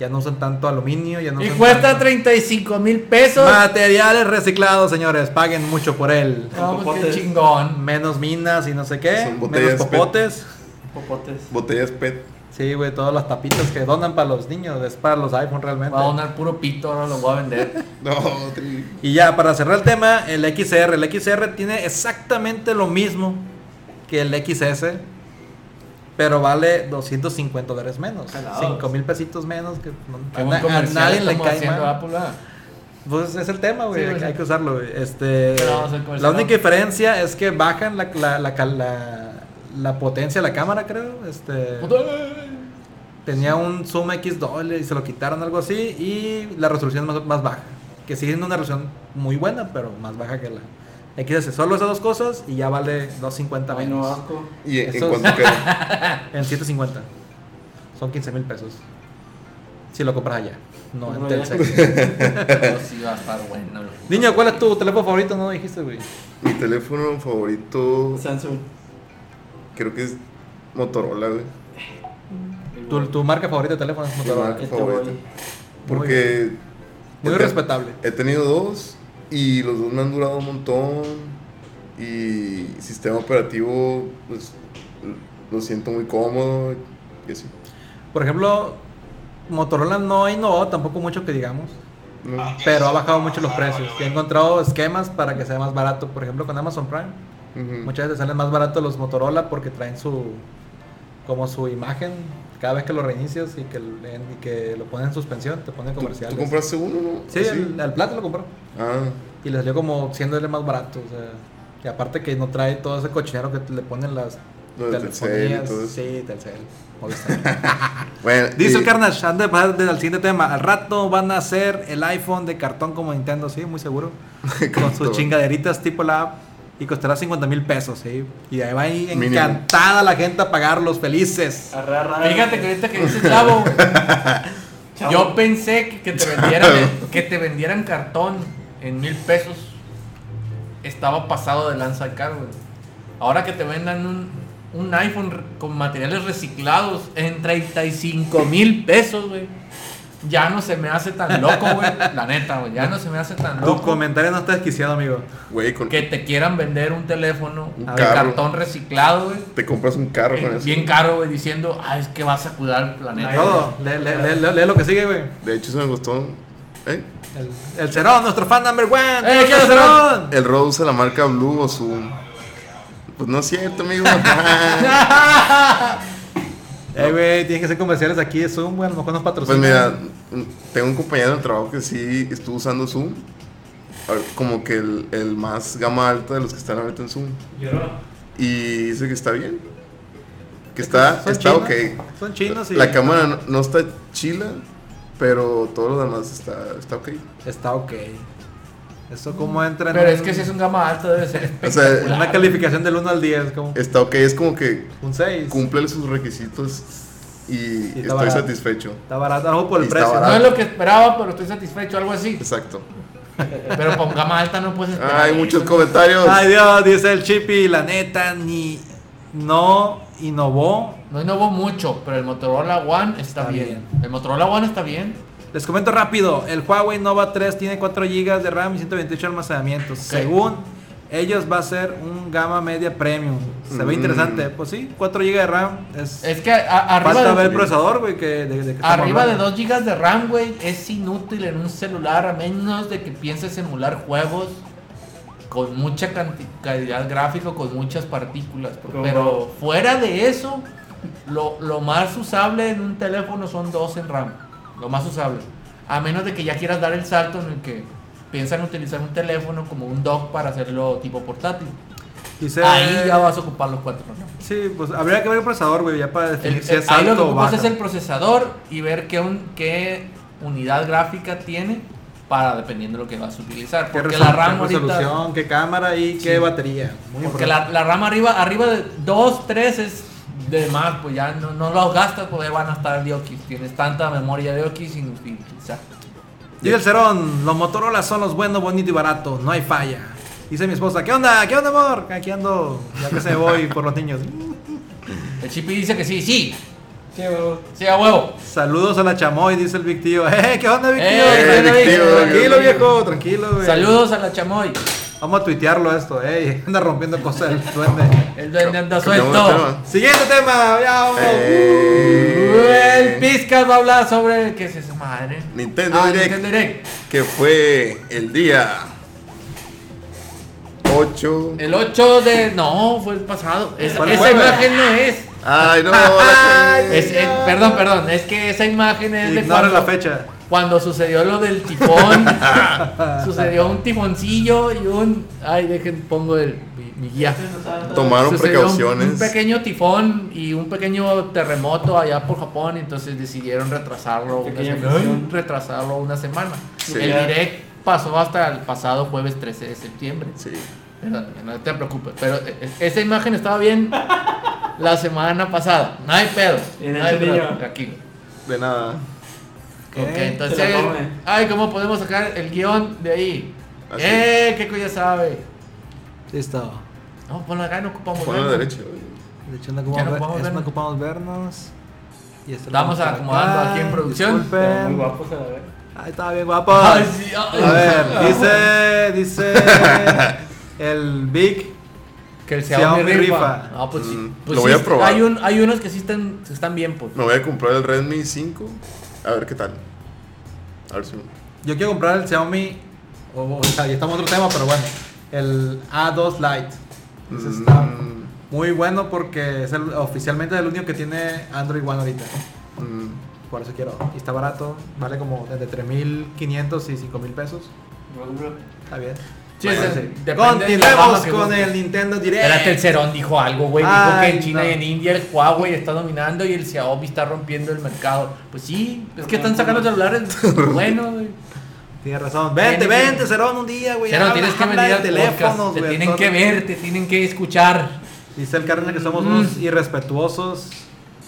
Ya no usan tanto aluminio, ya no Y cuesta tanto- 35 mil pesos. Materiales reciclados, señores, paguen mucho por él. No, qué chingón. Menos minas y no sé qué, Son botellas menos popotes. Popotes. Botellas PET. Sí, güey, todas las tapitas que donan para los niños, es para los iPhone realmente. Va a donar puro pito, ahora lo voy a vender. No, tri- Y ya, para cerrar el tema, el XR. El XR tiene exactamente lo mismo que el XS, pero vale 250 dólares menos. Calados. 5 mil pesitos menos. Que a, nadie le cae mal. Pues es el tema, güey. Sí, hay, que usarlo, güey. Este, la única diferencia es que bajan la, la, la, cal- la- la potencia de la cámara, creo. Este, tenía un zoom X doble y se lo quitaron, algo así. Y la resolución más, más baja. Que sigue siendo una resolución muy buena, pero más baja que la XS. Solo esas dos cosas y ya vale 250 Ay, no, menos. asco. ¿Y en, cuánto queda? En 750. Son 15 mil pesos. Si lo compras allá. No en Telcel. Sí va a estar bueno. Niño, ¿cuál es tu teléfono favorito? No dijiste, güey. Mi teléfono favorito Samsung. creo que es Motorola, güey. Tu, tu marca favorita de teléfono es Motorola. marca. Este favorito. güey. Porque Muy he- respetable. He tenido dos y los dos me han durado un montón. Y sistema operativo, pues lo siento muy cómodo. Y así. Por ejemplo, Motorola no ha innovado tampoco mucho que digamos, ¿no? pero ha bajado mucho los precios. Y ha encontrado esquemas para que sea más barato. Por ejemplo, con Amazon Prime. Muchas veces salen más baratos los Motorola porque traen su como su imagen cada vez que lo reinicias y que, y que lo ponen en suspensión, te ponen ¿Tú, comerciales. tú compraste uno, no? Sí, ¿Así? el, el Plata lo compró. Ah, Y le salió como 100 dólares más barato. O sea, y aparte que no trae todo ese cochinero que le ponen las Telcel y telefonías. todo eso. Sí, Telcel. Bueno. Dice el Carnage, antes de pasar del siguiente tema, al rato van a hacer el iPhone de cartón como Nintendo, sí, muy seguro. Con sus chingaderitas tipo la app y costará 50 mil pesos, sí. Y ahí va ahí Mínimo. encantada la gente a pagarlos, felices. Fíjate que ahorita que dices chavo, Chavo. yo pensé que, que te vendieran que te vendieran cartón en mil pesos estaba pasado de lanza caro, güey. Ahora que te vendan un, un iPhone con materiales reciclados en 35 mil pesos, güey. Ya no se me hace tan loco, güey. La neta, güey. Ya no se me hace tan Tu loco comentario no está desquiciado, amigo. Güey, con, que te quieran vender un teléfono Un de carro. cartón reciclado, güey. te compras un carro con Eh, eso. Bien caro, güey, diciendo, ah, es que vas a cuidar el planeta. Todo, lee, lee- lee- lee- lee lo que sigue, güey. De hecho, eso me gustó. ¿Eh? El, el Cerón, nuestro fan number one. ¡Eh, qué ¡El Cerón! El Rode usa la marca Blue o Zoom. Pues no es cierto, amigo. Eh, güey, tienes que hacer comerciales aquí de Zoom, güey. A lo mejor nos pues patrocinan. mira, tengo un compañero de trabajo que sí estuvo usando Zoom. A ver, Como que el, el más gama alta de los que están ahorita en Zoom. Yo no. Y dice que está bien. Que está, Son está chinos, ok. Son chinos y. La cámara no, no está chila, pero todo lo demás está, está ok. Está ok. Eso como entra en, Pero un- es que si es un gama alto debe ser O sea, una calificación del 1 al 10, como está ok. Es como que un 6. cumple sus requisitos y está estoy barato. satisfecho. Está barato, algo por el Y precio. No es lo que esperaba, pero estoy satisfecho, algo así. Exacto. Pero con gama alta no puedes esperar. Hay muchos comentarios. Ay Dios, dice el Chippy, la neta, ni no innovó. No innovó mucho, pero el Motorola One está, Está bien. bien. El Motorola One está bien. Les comento rápido, el Huawei Nova 3 tiene 4 GB de RAM y 128 almacenamientos. Según ellos va a ser un gama media premium. Se ve Mm. interesante. Pues sí, 4 GB de RAM. Es, Es que a- arriba, falta ver de, el procesador, güey, que de, de que estamos arriba de hablando. 2 GB de RAM, güey, es inútil en un celular a menos de que pienses emular juegos con mucha calidad gráfica, con muchas partículas. Pero fuera de eso, lo, lo más usable en un teléfono son 2 en RAM. Lo más usable. A menos de que ya quieras dar el salto en el que piensan utilizar un teléfono como un dock para hacerlo tipo portátil. Ahí ya vas a ocupar los 4 RAM. Sí, pues habría que ver el procesador, güey, ya para definir el- si es ahí lo que alto ocupas es el procesador y ver qué, un- qué unidad gráfica tiene para dependiendo de lo que vas a utilizar. ¿Qué Porque la RAM qué ahorita, resolución, qué cámara y qué Sí. batería. Muy porque la, la RAM arriba, arriba de 2, 3 es de más, pues ya no, no los gastas, pues ya van a estar de Oquis. Tienes tanta memoria de Oquis sin utilizar. Dice el Cerón, los Motorola son los buenos, bonitos y baratos, no hay falla. Dice mi esposa, ¿qué onda? ¿Qué onda, amor? Aquí ando, ya que se voy por los niños. El Chipi dice que sí, sí, Sí, huevo. sí a huevo. Saludos a la chamoy, dice el Big Tío. ¡Eh, qué onda, Big Tío! Eh, Tranquilo, Tío, tranquilo, viejo, tranquilo, güey. Saludos a la chamoy. Vamos a tuitearlo esto, ey, anda rompiendo cosas el duende. El duende anda de suelto. Siguiente tema, ya vamos. Eh, El Pizcas va a hablar sobre. ¿Qué es esa madre? Nintendo Ah, Direct. Nintendo Direct. que fue el día 8. El 8 de. No, fue el pasado. Es- esa jueves. imagen no es. Ay, no, cagué. Es- eh, perdón, perdón. Es que esa imagen es de Ignora cuando, la fecha. Cuando sucedió lo del tifón. sucedió un tifoncillo y un. Ay, dejen, pongo el, mi, mi guía. Tomaron Sucedió precauciones. Un, pequeño tifón y un pequeño terremoto allá por Japón, entonces decidieron retrasarlo una, semana, retrasarlo una semana. Sí. El direct pasó hasta el pasado jueves 13 de septiembre. Sí. No te preocupes, pero eh, eh, esa imagen estaba bien la semana pasada. No hay pedo. No hay pedo. Tranquilo. De nada. Ok, Se entonces, ay, ¿cómo podemos sacar el guion de ahí? Así. ¡Eh! ¿Qué ya sabe? Listo. No, ponlo acá, no ocupamos Pon a la verlo. derecha. güey. De hecho, no Ya ocupamos, no ver- podemos eso no vernos. ocupamos vernos. Y esto Estamos vamos a acomodando acá. aquí en producción. Muy Disculpen. guapos a la vez. Ay, estaba bien guapo. Ay, sí, ay. A ver, dice, dice el Big. Que el Xiaomi Xiaomi rifa. rifa. No, pues. Mm, Pues lo sí, voy a probar. Hay, un, hay unos que sí están, están bien, pues. Me voy a comprar el Redmi 5. A ver qué tal. A ver si. Yo quiero comprar el Xiaomi. O, o sea, ya estamos en otro tema, pero bueno. El A2 Lite. Ese Mm, está muy bueno porque es el, oficialmente el único que tiene Android One ahorita. mm, Por eso quiero. Y está barato. Vale como entre 3.500 y 5.000 pesos. Está bien. Sí, Bueno, Continuemos con el Nintendo Direct. Espérate, el Cerón dijo algo, güey. Dijo Ay, que en China no. y en India el Huawei está dominando y el Xiaomi está rompiendo el mercado. Pues sí, es que están sacando celulares buenos, güey. Tienes razón. Vente, que- vente, Cerón, un día, güey. Cerón, tienes que venir al teléfonos, podcast. Te tienen todo. que ver, te tienen que escuchar. Dice el Carmen que somos Mm. unos irrespetuosos.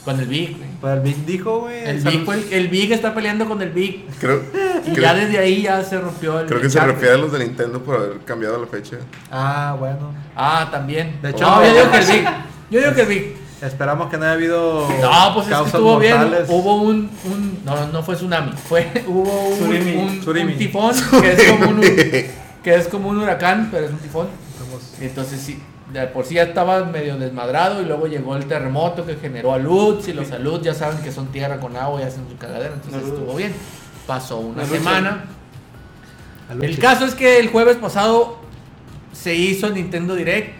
Con el Big, güey. Pero el Big dijo, güey. El Big, fue el, el Big está peleando con el Big. creo Y creo, ya desde ahí ya se rompió el creo que el se chat, refiere a güey. los de Nintendo por haber cambiado la fecha. Ah, bueno. Ah, también. De hecho, no, no. yo digo que el Big. Yo digo que el Big. Esperamos que no haya habido. No, pues es que estuvo bien. Hubo un, un- No, no fue tsunami. Fue. Hubo un, Surimi. un, un Surimi. tifón que es, como un, que es como un huracán, pero es un tifón. Entonces sí. De por sí ya estaba medio desmadrado y luego llegó el terremoto que generó aluds y los aluds ya saben que son tierra con agua y hacen su cagadera, entonces estuvo bien. Pasó una semana. El caso es que el jueves pasado se hizo el Nintendo Direct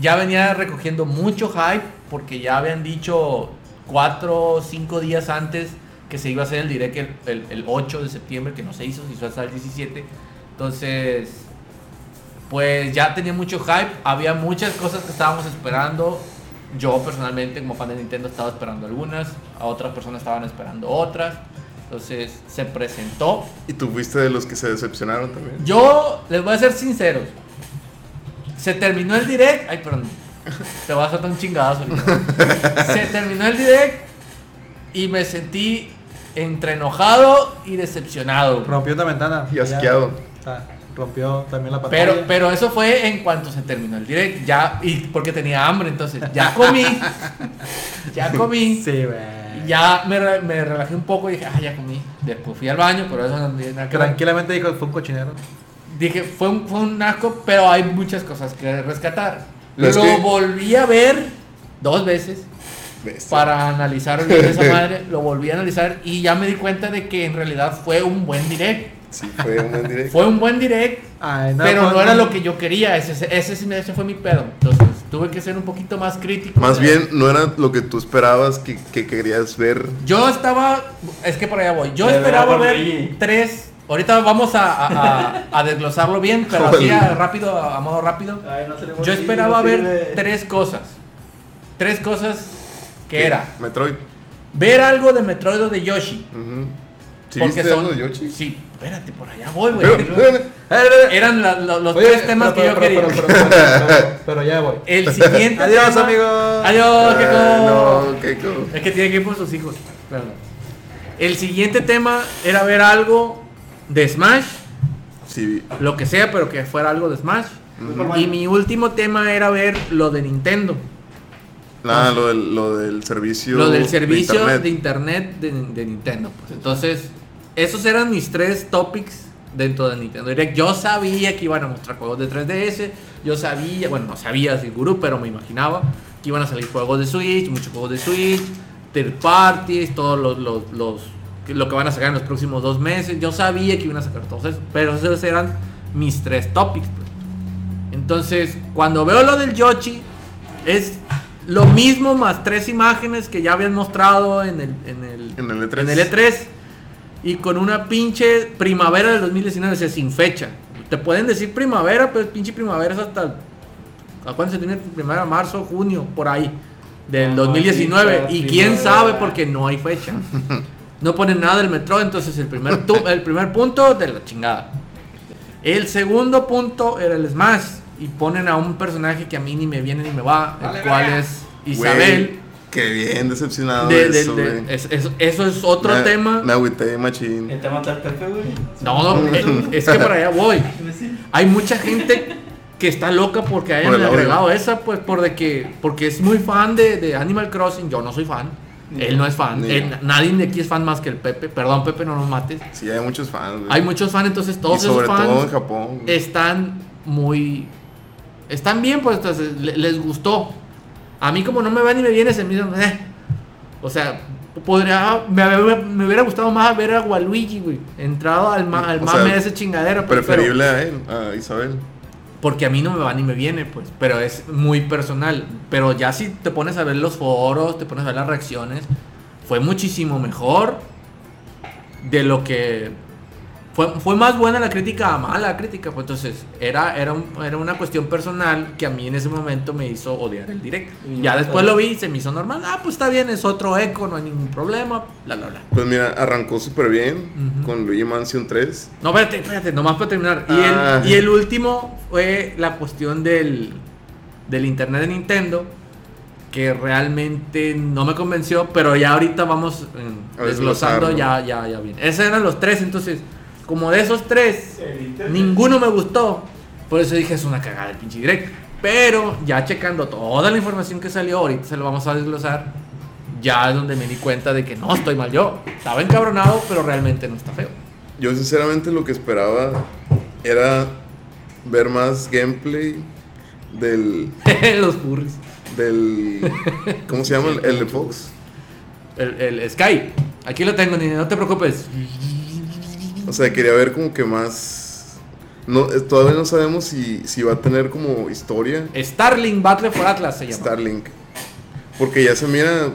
ya venía recogiendo mucho hype porque ya habían dicho cuatro o cinco días antes que se iba a hacer el direct el, el- el 8 de septiembre, que no se hizo, se hizo hasta el 17. Entonces, pues ya tenía mucho hype, había muchas cosas que estábamos esperando. Yo personalmente, como fan de Nintendo, estaba esperando algunas, a otras personas estaban esperando otras. Entonces, se presentó. Y tú fuiste de los que se decepcionaron también. Yo les voy a ser sinceros. Se terminó el direct. Ay, perdón. Te voy a hacer un chingadazo. Se terminó el direct y me sentí entre enojado y decepcionado. Rompió una ventana. Y asqueado. Ah, rompió también la pantalla. Pero, pero eso fue en cuanto se terminó el direct. Ya, y porque tenía hambre, entonces ya comí. Ya comí. Sí, ya me, me relajé un poco y dije, ah, ya comí. Después fui al baño, pero eso no tiene nada que. Tranquilamente dijo, fue un cochinero. Dije, fue un, fue un asco, pero hay muchas cosas que rescatar. Pero es Lo que- volví a ver dos veces Bestia. para analizar esa madre. Lo volví a analizar y ya me di cuenta de que en realidad fue un buen direct. Sí, fue un buen directo. Fue un buen direct, Ay, pero no era lo que yo quería. Ese, ese, ese, ese fue mi pedo. Entonces tuve que ser un poquito más crítico. Más bien, no era lo que tú esperabas que, que querías ver. Yo estaba, es que por allá voy. Yo De esperaba ver tres. Ahorita vamos a, a- a- a desglosarlo bien, pero así a rápido, a modo rápido. Ay, no tenemos Yo esperaba ver tres cosas. Tres cosas que era Metroid. ver algo de Metroid o de Yoshi. ¿Sí porque viste son- algo de Yoshi? Sí, espérate, por allá voy, güey. Eran la- la- los Oye, tres temas pero, que yo pero, quería. pero, pero, pero, pero, pero ya voy. El siguiente Adiós, tema- amigos. Adiós, Keiko. Ah, no, Keiko. Es que tiene que ir por sus hijos. Perdón. El siguiente tema era ver algo de Smash, Sí, lo que sea, pero que fuera algo de Smash. Y mi último tema era ver lo de Nintendo. nada, lo del, lo del servicio. Lo del servicio internet. de internet de, de Nintendo. Pues. Entonces, esos eran mis tres topics dentro de Nintendo Direct. Yo sabía que iban a mostrar juegos de 3DS. Yo sabía, bueno, no sabía sin gurú, pero me imaginaba que iban a salir juegos de Switch, muchos juegos de Switch, third parties, todos los, los, lo que van a sacar en los próximos dos meses. Yo sabía que iban a sacar todos esos, pero esos eran mis tres topics. pues. Entonces, cuando veo lo del Yoshi, es lo mismo más tres imágenes que ya habían mostrado en el, en el, En el E3. en el E3, y con una pinche primavera del 2019, o sea, sin fecha. Te pueden decir primavera, pero pinche primavera es hasta... ¿A cuándo se tiene primavera? Marzo, junio, por ahí. Del Ay, 2019. sí, y quién primavera. sabe porque no hay fecha. No ponen nada del metro, entonces el primer, tu- el primer punto de la chingada. El segundo punto era el Smash. Y ponen a un personaje que a mí ni me viene ni me va, el Vale, cual es Isabel. Qué bien decepcionado De- de, de- eso, de- es- es- eso es otro Me- tema. Me agüité, machín. ¿El tema está Pepe, güey? No, no, eh, es que para allá voy. Hay mucha gente que está loca porque hayan Por audio. agregado esa, pues por de que, porque es muy fan de, de Animal Crossing. Yo no soy fan. Él no es fan. Él- yo. nadie de aquí es fan más que el Pepe. Perdón, Pepe, no nos mates. Sí, hay muchos fans, güey. Hay muchos fans, entonces Y todos esos sobre fans todo en Japón. güey. están muy. Están bien, pues entonces les gustó. A mí, como no me va ni me viene, se me dicen, eh. O sea, podría. Me, me- me hubiera gustado más ver a Waluigi, güey. Entrado al, ma- al mame sea, de ese chingadero. pues, pero- Preferible a él, a Isabel. porque a mí no me va ni me viene, pues. Pero es muy personal. Pero ya si te pones a ver los foros, te pones a ver las reacciones, fue muchísimo mejor de lo que. Fue, fue más buena la crítica a mala crítica, pues entonces era, era, un- era una cuestión personal que a mí en ese momento me hizo odiar el direct. Y Ya después lo vi y se me hizo normal. Ah, pues está bien, es otro eco, no hay ningún problema, bla, bla, bla. Pues mira, arrancó súper bien Ujú. con Luigi Mansion 3. No, espérate, espérate, nomás para terminar. Y, Ah. el, y el último fue la cuestión del, del internet de Nintendo, que realmente no me convenció, pero ya ahorita vamos eh, desglosando ya, ya, ya bien. Esos eran los tres, entonces, como de esos tres, ninguno me gustó. Por eso dije, es una cagada el pinche direct. Pero ya checando toda la información que salió, ahorita se lo vamos a desglosar. Ya es donde me di cuenta de que no estoy mal yo. Estaba encabronado, pero realmente no está feo. Yo sinceramente lo que esperaba era ver más gameplay del... los furries. del ¿Cómo se llama? El, el de Fox. El, el Sky. Aquí lo tengo, ni no te preocupes. O sea, quería ver como que más... No, eh, todavía no sabemos si, si va a tener como historia Starling Battle for Atlas se llama. Starlink. Porque ya se mira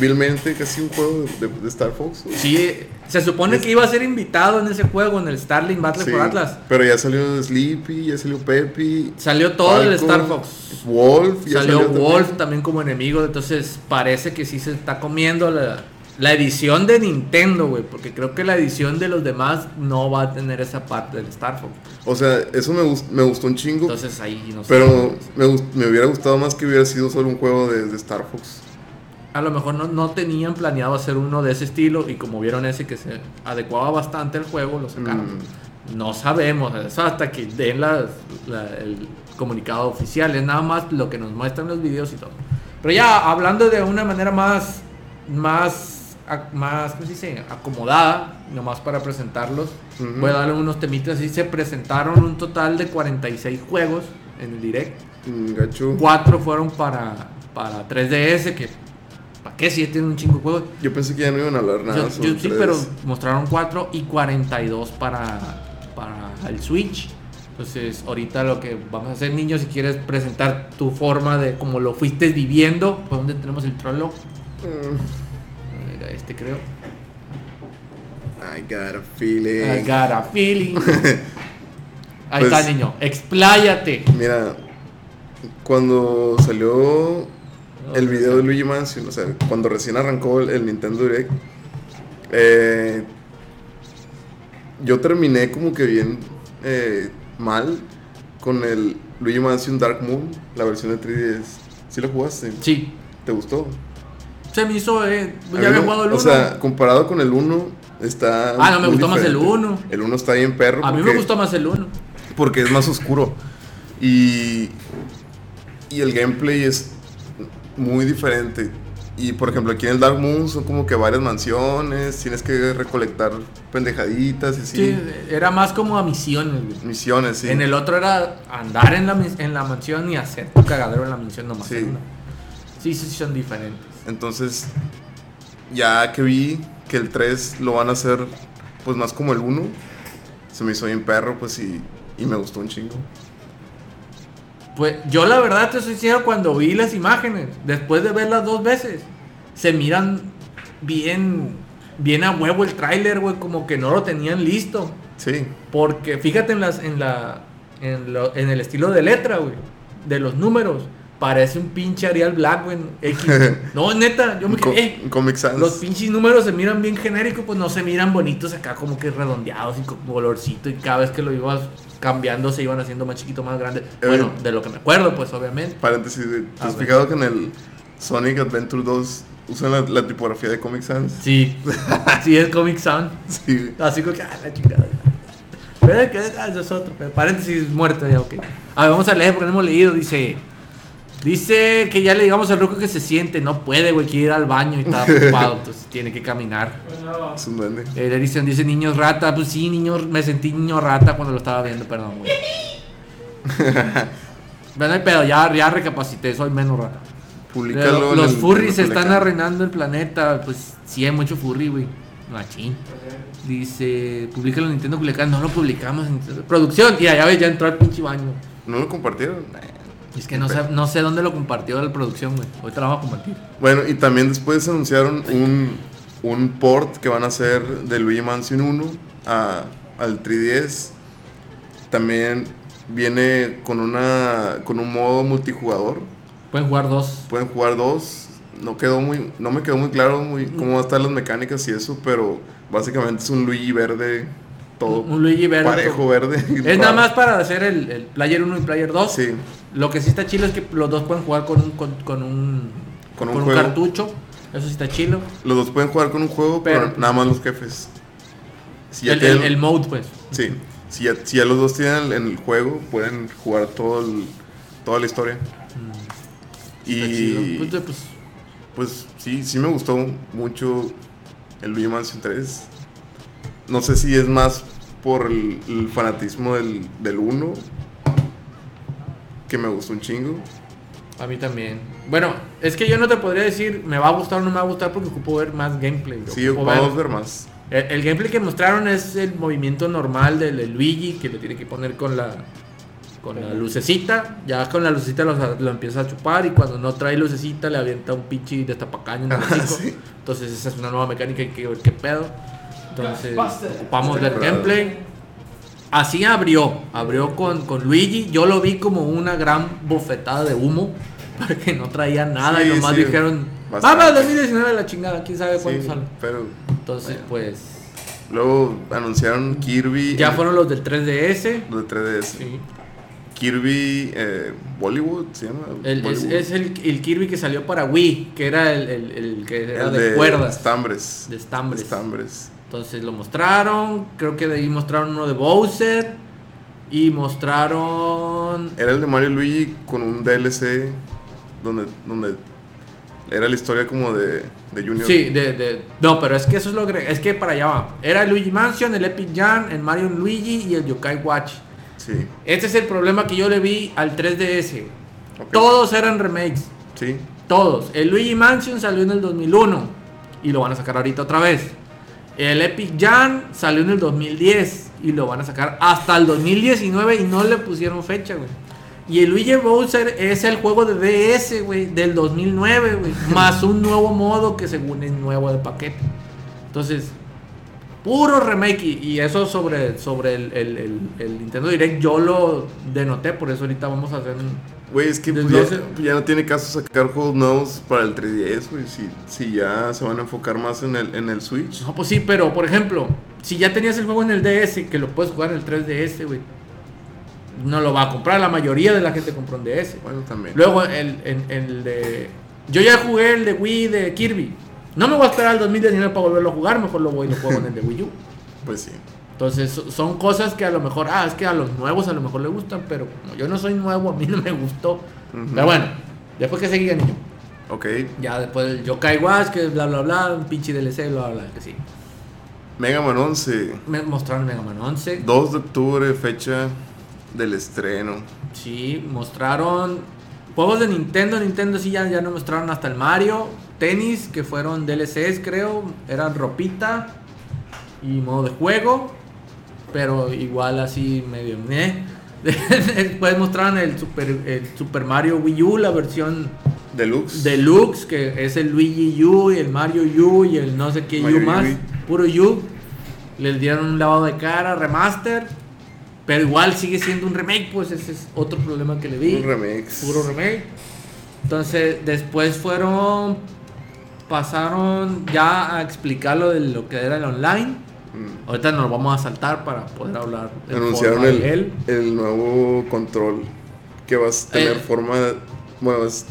vilmente casi un juego de, de Star Fox. Sí, se supone que iba a ser invitado en ese juego, en el Starling Battle Sí, for Atlas. Pero ya salió Sleepy, ya salió Peppy. Salió todo el Star Fox. Wolf. ya Salió también. Wolf también como enemigo, entonces parece que sí se está comiendo la, la edición de Nintendo, güey, porque creo que la edición de los demás no va a tener esa parte del Star Fox. O sea, eso me, gust- me gustó un chingo. Entonces ahí no sé. pero me, me hubiera gustado más que hubiera sido solo un juego de, de Star Fox. A lo mejor no, no tenían planeado hacer uno de ese estilo y como vieron ese que se adecuaba bastante al juego, lo sacaron. Mm. No sabemos, eso hasta que den la- el comunicado oficial, es nada más lo que nos muestran los videos y todo. Pero ya hablando de una manera más, más, más, ¿cómo se dice? Acomodada, nomás para presentarlos, Ujú. voy a darle unos temitas así. Se presentaron un total de 46 juegos en el direct. Mm, Gacho. Cuatro fueron para, para 3DS, que ¿para qué? Si ya tienen un chingo de juegos. Yo pensé que ya no iban a hablar nada. Yo- yo sí, 3DS. pero mostraron 4 y 42 para, para el Switch. Entonces, ahorita lo que vamos a hacer, niños, si quieres presentar tu forma de cómo lo fuiste viviendo, pues donde tenemos el. Mm, Era Este creo. I got a feeling. I got a feeling. Ahí Pues- está, niño. Expláyate. Mira, cuando salió el video de Luigi Mansion, o sea, cuando recién arrancó el, el Nintendo Direct, eh, yo terminé como que bien eh, mal con el Luigi Mansion Dark Moon, la versión de 3DS. ¿Sí lo jugaste? Sí. ¿Te gustó? Se me hizo, eh, ya había no- jugado el 1. O sea, comparado con el 1, está. Ah, no, me gustó más el diferente. 1. El 1 está bien perro. a mí me porque- gustó más el 1. porque es más oscuro. Y, y el gameplay es muy diferente. Y por ejemplo, aquí en el Dark Moon son como que varias mansiones, tienes que recolectar pendejaditas y así. Sí, era más como a misiones, güey. Misiones, sí. En el otro era andar en la, en la mansión y hacer tu cagadero en la mansión nomás. Sí, sí, sí, son diferentes. Entonces, ya que vi que el 3 lo van a hacer pues más como el 1, se me hizo bien perro, pues y, y me gustó un chingo. Pues yo la verdad te soy sincero, cuando vi las imágenes, después de verlas dos veces, se miran bien, bien a huevo el tráiler, güey, como que no lo tenían listo. Sí. Porque fíjate en las, en la, en, lo- en el estilo de letra, güey, de los números, parece un pinche Arial Black, güey, X. No, neta, yo me quedé, eh, Comic Sans. los pinches números se miran bien genéricos, pues no se miran bonitos acá como que redondeados y con colorcito y cada vez que lo ibas cambiando se iban haciendo más chiquito, más grande. Eh, Bueno, de lo que me acuerdo, pues obviamente. Paréntesis. ¿te has fijado que en el Sonic Adventure 2 usan la, la tipografía de Comic Sans? Sí, sí es Comic Sans. Sí. Así como que, ah, la chingada. Pero es que ah, eso es otro. pero Paréntesis, muerto ya, ok. A ver, vamos a leer porque no hemos leído. Dice. Dice que ya le digamos al Ruco que se siente. No puede, güey, quiere ir al baño y está ocupado. entonces tiene que caminar. Eh, le dicen, dice niños rata. Pues sí, niños, me sentí niño rata cuando lo estaba viendo, perdón, güey. Pero no hay pedo, ya, ya recapacité, soy menos rata. Publicalo Los, los furries están arruinando el planeta. Pues sí, hay mucho furry, güey. Machín. Dice, publica en Nintendo Culiacán. No lo publicamos en Nintendo- Producción, tía, ya ves, ya entró al pinche baño. ¿No lo compartieron? Nah. Es que no sé, no sé dónde lo compartió la producción, güey. Ahorita lo vamos a compartir. Bueno, y también después anunciaron un, un port que van a hacer de Luigi Mansion 1 a, al 3DS. También viene con una con un modo multijugador. Pueden jugar dos. Pueden jugar dos. No quedó muy no me quedó muy claro muy cómo van a estar las mecánicas y eso, pero básicamente es un Luigi verde todo Un Luigi verde. parejo verde. Es nada más para hacer el, el Player 1 y Player 2. Sí. Lo que sí está chilo es que los dos pueden jugar con un, con, con un, Con un con un cartucho. Eso sí está chilo. Los dos pueden jugar con un juego, pero, Pero- nada más los jefes. Si El, tienen- el- el mode, pues. Sí, si ya, si ya los dos tienen en el juego, pueden jugar todo el- toda la historia. Chido. Y Pues, pues, pues sí, sí me gustó mucho el Luigi Mansion 3. No sé si es más por el, el fanatismo del, del 1, que me gustó un chingo. A mí también. Bueno, es que yo no te podría decir me va a gustar o no me va a gustar porque ocupo ver más gameplay. Sí, a ver- ver más. El, el gameplay que mostraron es el movimiento normal del, del Luigi que le tiene que poner con la con la lucecita. Ya con la lucecita lo, lo empieza a chupar y cuando no trae lucecita le avienta un pinche destapacaño en el Ah, sí. Entonces esa es una nueva mecánica y hay que ver qué pedo. Entonces ocupamos ver Claro. gameplay. Así abrió, abrió con, con Luigi. Yo lo vi como una gran bofetada de humo. Porque no traía nada y nomás sí, dijeron, bastante. vamos, 2019 la chingada, quién sabe cuándo Sí, sale. pero Entonces, bueno. pues, luego anunciaron Kirby. ya fueron los del 3DS. los de 3DS. Sí. Kirby eh, Bollywood se llama. El- es, Bollywood. es el, el Kirby que salió para Wii, que era el, el- el que era El de, cuerdas, Estambres. de estambres. Estambres. Entonces lo mostraron, creo que de ahí mostraron uno de Bowser y mostraron... Era el de Mario Luigi con un DLC donde, donde era la historia como de, de Junior. Sí, de, de- No, pero es que eso es lo que... Es que para allá va. Era el Luigi Mansion, el Epic Jam, el Mario Luigi y el Yokai Watch. Sí. Este es el problema que yo le vi al 3DS. ok. Todos eran remakes. Sí. Todos. El Luigi Mansion salió en el 2001 y lo van a sacar ahorita otra vez. El Epic Jam salió en el 2010 y lo van a sacar hasta el 2019 y no le pusieron fecha, güey. Y el Luigi Bowser es el juego de DS, güey, del 2009, güey. Más un nuevo modo que según es nuevo de paquete. Entonces, puro remake. Y, y eso sobre, sobre el, el- el- el Nintendo Direct yo lo denoté, por eso ahorita vamos a hacer un... Güey, es que pues, ya, no tiene caso sacar juegos nuevos para el 3DS, güey. Si, si ya se van a enfocar más en el, en el Switch. No, pues sí, pero por ejemplo, si ya tenías el juego en el DS, que lo puedes jugar en el 3DS, güey. No lo va a comprar, la mayoría de la gente compró un DS. Bueno, también. Luego el, en- el de... Yo ya jugué el de Wii de Kirby. No me voy a esperar al 2019 para volverlo a jugar, mejor lo voy y lo juego en el de Wii U. Pues sí. Entonces so- son cosas que a lo mejor, ah, es que a los nuevos a lo mejor le gustan, pero como yo no soy nuevo, a mí no me gustó. Pero bueno, después que seguía niño. Ok. Ya después el Yokai Watch, que bla bla bla, un pinche DLC, bla bla bla, que sí. Mega Man 11. Me mostraron Mega Man 11. 2 de octubre, fecha del estreno. Sí, mostraron juegos de Nintendo. Nintendo sí ya, ya no mostraron hasta el Mario. Tenis, que fueron DLCs, creo. Eran ropita y modo de juego. Pero igual así medio meh. Después mostraron el Super, el Super Mario Wii U, la versión Deluxe. Deluxe, que es el Luigi U y el Mario U y el no sé qué Mario U más. Puro U. Les dieron un lavado de cara, remaster. Pero igual sigue siendo un remake, pues ese es otro problema que le vi. Un remix. Puro remake. Entonces, después fueron. Pasaron ya a explicar lo de lo que era el online. Mm. Ahorita nos vamos a saltar para poder hablar Anunciaron el, de él. el nuevo control que va a tener Eh. forma. Bueno, es-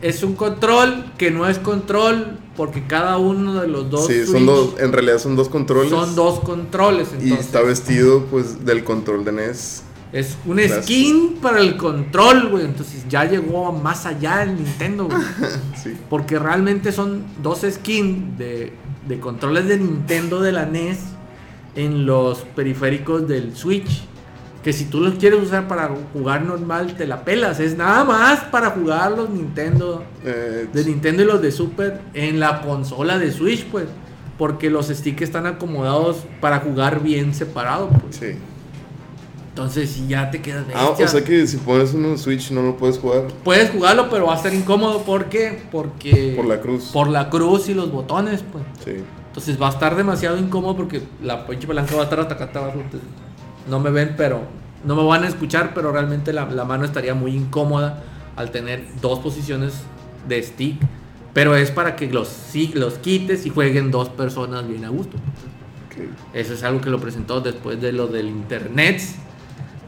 Es un control que no es control porque cada uno de los dos sí, son dos, en realidad son dos controles. son dos controles. Y Entonces, está vestido pues del control de NES. es un Gracias. skin para el control, güey. Entonces ya llegó más allá el Nintendo, güey. Sí. Porque realmente son dos skins de, de controles de Nintendo de la NES en los periféricos del Switch. Que si tú los quieres usar para jugar normal, te la pelas. Es nada más para jugar los Nintendo Eh, de Nintendo y los de Super en la consola de Switch, pues. Porque los sticks están acomodados para jugar bien separado, pues. sí. Entonces, si ya te quedas de Ah, o sea que si pones uno en Switch no lo puedes jugar Puedes jugarlo, pero va a ser incómodo. ¿Por qué? Porque. por la cruz. Por la cruz y los botones, pues. Sí. Entonces va a estar demasiado incómodo porque la pinche palanca va a estar hasta abajo. No me ven, pero. No me van a escuchar, pero realmente la, la mano estaría muy incómoda al tener dos posiciones de stick. Pero es para que los, los quites y jueguen dos personas bien a gusto. Eso es algo que lo presentó después de lo del internet.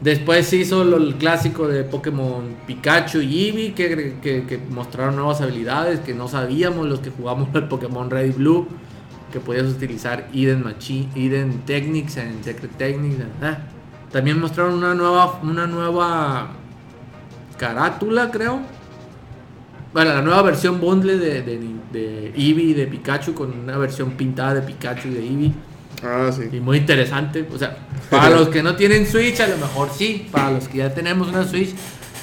Después se hizo lo, el clásico de Pokémon Pikachu y Eevee, que, que- que mostraron nuevas habilidades que no sabíamos los que jugamos el Pokémon Red y Blue, que podías utilizar Eden, Machi, Eden Techniques en Secret Techniques. ah. También mostraron una nueva, una nueva carátula, creo. Bueno, la nueva versión bundle de, de, de Eevee y de Pikachu con una versión pintada de Pikachu y de Eevee. Ah, sí. Y muy interesante. O sea, para los que no tienen Switch, a lo mejor sí. Para los que ya tenemos una Switch,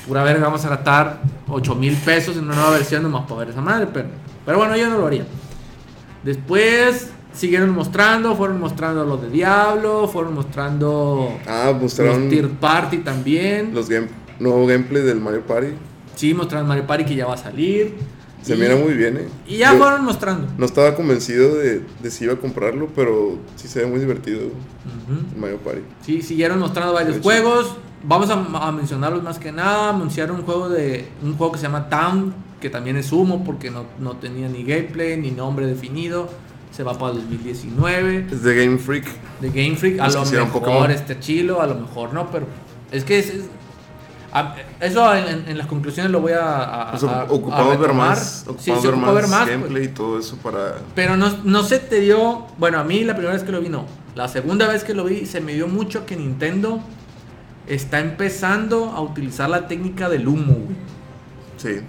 pura verga, vamos a gastar 8 mil pesos en una nueva versión nomás para ver esa madre. Pero, pero bueno, yo no lo haría. Después siguieron mostrando, fueron mostrando los de Diablo, fueron mostrando Ah, mostraron los Tier Party también. los game, nuevo gameplay del Mario Party. Sí, mostraron Mario Party que ya va a salir. Se Y- mira muy bien, eh. Y ya Yo fueron mostrando. No estaba convencido de, de si iba a comprarlo, pero sí se ve muy divertido Mario Party. Sí, siguieron mostrando varios juegos. Vamos a, a mencionarlos más que nada. Anunciaron un juego de un juego que se llama Town, que también es humo porque no, no tenía ni gameplay ni nombre definido. Se va para el 2019 Es de Game Freak. de Game Freak. A Los lo mejor este chilo, a lo mejor no, pero es que es, es- a- eso en, en las conclusiones lo voy a, a- Pues, a- ocupamos ver más, Sí, ocupamos se ver más, ver más, pues. gameplay y todo eso para... Pero no, no se te dio. Bueno, a mí la primera vez que lo vi no. La segunda vez que lo vi se me dio mucho que Nintendo está empezando a utilizar la técnica del humo. Sí.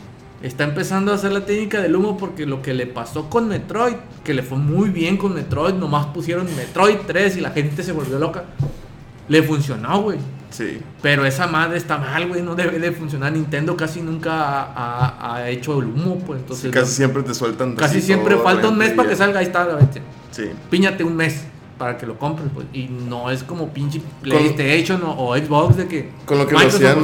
Está empezando a hacer la técnica del humo porque lo que le pasó con Metroid, que le fue muy bien con Metroid, nomás pusieron Metroid 3 y la gente se volvió loca. Le funcionó, güey. Sí. Pero esa madre está mal, güey. No debe de funcionar. Nintendo casi nunca ha, ha- ha hecho el humo, pues. Entonces, Sí, casi siempre te sueltan. casi siempre falta un mes para que salga. Ahí está la bestia Sí. píñate un mes para que lo compres, pues. Y no es como pinche PlayStation o, o Xbox de que Con lo que lo hacían,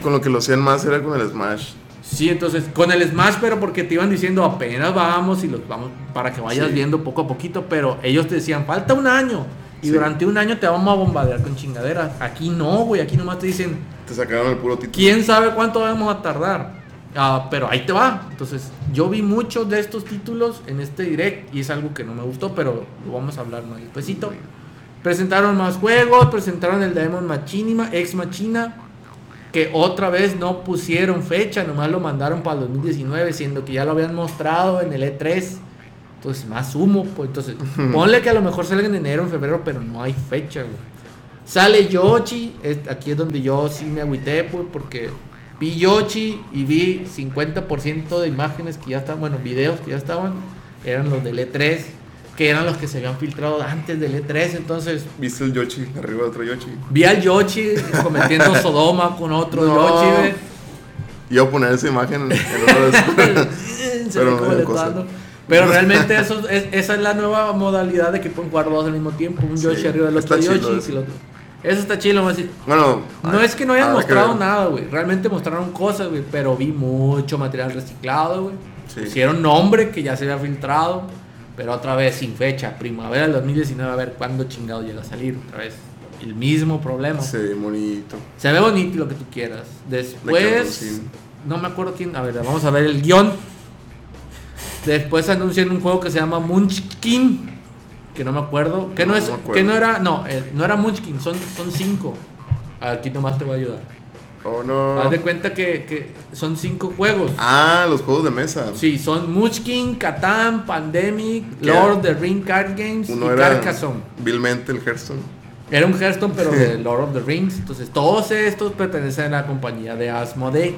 con lo que lo hacían más era con el Smash. Sí, entonces con el Smash, pero porque te iban diciendo apenas vamos y los vamos para que vayas Sí. viendo poco a poquito, pero ellos te decían falta un año y Sí. durante un año te vamos a bombardear con chingaderas. Aquí no, güey, aquí nomás te dicen Te sacaron el puro título. quién sabe cuánto vamos a tardar. Ah, pero ahí te va. Entonces, yo vi muchos de estos títulos en este direct y es algo que no me gustó, pero lo vamos a hablar más despacito. Presentaron más juegos, presentaron el Demon Machinima, Ex Machina, que otra vez no pusieron fecha, nomás lo mandaron para el 2019, siendo que ya lo habían mostrado en el E3. Entonces, más humo, pues entonces, ponle que a lo mejor salga en enero, en febrero, pero no hay fecha, güey. Sale Yoshi, aquí es donde yo sí me agüité, pues, porque vi Yoshi y vi 50% de imágenes que ya estaban, bueno, videos que ya estaban, eran los del E3, que eran los que se habían filtrado antes del E3, entonces ¿Viste el Yoshi? Arriba de otro Yoshi. vi al Yoshi cometiendo Sodoma con otro No. Yoshi. Iba a poner esa imagen en, en Se Pero. Pero realmente eso es, esa es la nueva modalidad de que pueden jugar dos al mismo tiempo, un Sí, Yoshi arriba del otro Yoshi eso. y el otro. Eso está chido, vamos a decir. Bueno, No es que no hayan mostrado nada, güey. Realmente mostraron cosas, güey. Pero vi mucho material reciclado, güey. Sí. Hicieron nombre que ya se había filtrado. Pero otra vez sin fecha. Primavera del 2019, a ver cuándo chingado llega a salir. Otra vez. El mismo problema. Se ve bonito. Se ve bonito lo que tú quieras. Después. No me acuerdo quién. A ver, vamos a ver el guion. Después anuncian un juego que se llama Munchkin. Que no me acuerdo. Que no, No, es. no que no era. No, eh, no era Munchkin. Son, son cinco. Aquí nomás te voy a ayudar. Oh, no. Haz de cuenta que, que son cinco juegos. Ah, los juegos de mesa. Sí, son Munchkin, Catan, Pandemic, ¿Qué? Lord of the Ring Card Games Uno y Carcassonne. vilmente el Hearthstone. Era un Hearthstone, pero de Lord of the Rings. Entonces, todos estos pertenecen a la compañía de Asmodee.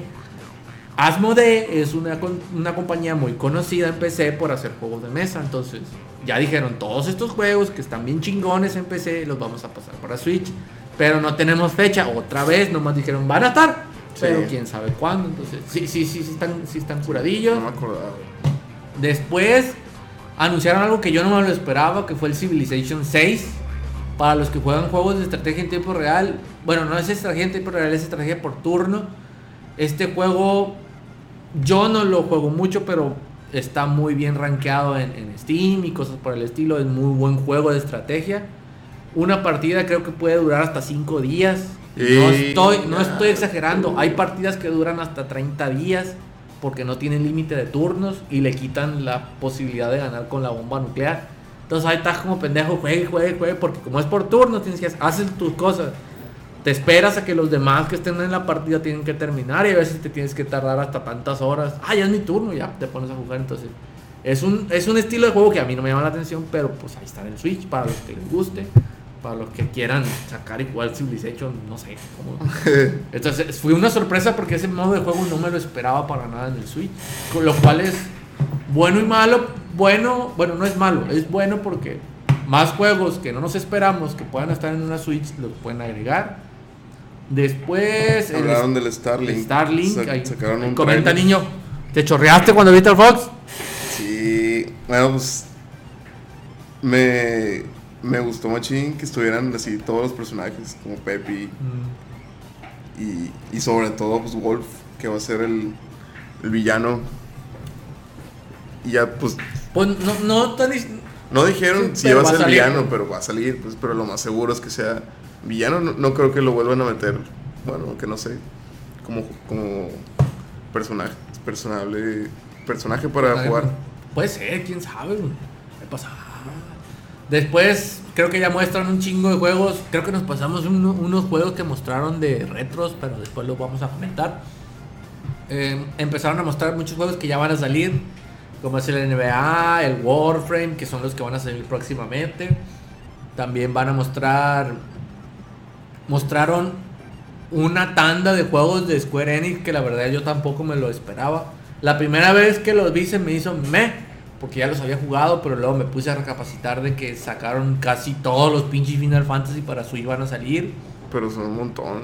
Asmodee es una, una compañía muy conocida en PC por hacer juegos de mesa. Entonces, ya dijeron, todos estos juegos que están bien chingones en PC los vamos a pasar para Switch. Pero no tenemos fecha. Otra vez, nomás dijeron, van a estar. Pero quién sabe cuándo. Entonces, sí, sí, sí, sí están, sí están curadillos. No me acordaba. Después anunciaron algo que yo no me lo esperaba, que fue el Civilization 6. Para los que juegan juegos de estrategia en tiempo real, bueno, no es estrategia en tiempo real, es estrategia por turno. Este juego yo no lo juego mucho, pero está muy bien rankeado en, en Steam y cosas por el estilo. Es muy buen juego de estrategia. Una partida creo que puede durar hasta 5 días. No estoy, no estoy exagerando. Hay partidas que duran hasta 30 días porque no tienen límite de turnos y le quitan la posibilidad de ganar con la bomba nuclear. Entonces ahí estás como pendejo, juegue, juegue, juegue, porque como es por turno, tienes que hacer tus cosas. Te esperas a que los demás que estén en la partida tienen que terminar y a veces te tienes que tardar hasta tantas horas. Ah, ya es mi turno, ya te pones a jugar. Entonces, es un, es un estilo de juego que a mí no me llama la atención, pero pues ahí está en el Switch para los que les guste, para los que quieran sacar y jugar Civilization, no sé cómo. Entonces, fue una sorpresa porque ese modo de juego no me lo esperaba para nada en el Switch, con lo cual es bueno y malo. Bueno, bueno, no es malo, es bueno porque más juegos que no nos esperamos que puedan estar en una Switch los pueden agregar. Después, el Hablaron del Starlink. Starlink, Sa- ahí- sacaron un comenta trailer. niño, ¿te chorreaste cuando viste al Fox? Sí, bueno, pues me, me gustó machín que estuvieran así todos los personajes, como Pepe y, y sobre todo pues Wolf, que va a ser el, el villano. Y ya pues Pues no, no tan no dijeron Sí, si va a ser villano, pero va a salir, pues pero lo más seguro es que sea villano. No, no creo que lo vuelvan a meter, bueno, que no sé, como, como personaje, personable, personaje para jugar. Puede ser, quién sabe, güey. ¿Qué pasa? Después, creo que ya muestran un chingo de juegos. Creo que nos pasamos uno- unos juegos que mostraron de retros, pero después los vamos a comentar. Eh, empezaron a mostrar muchos juegos que ya van a salir, como es el NBA, el Warframe, que son los que van a salir próximamente. También van a mostrar. Mostraron una tanda de juegos de Square Enix que la verdad yo tampoco me lo esperaba. La primera vez que los vi se me hizo me, porque ya los había jugado, pero luego me puse a recapacitar de que sacaron casi todos los pinches Final Fantasy para Switch van a salir. Pero son un montón.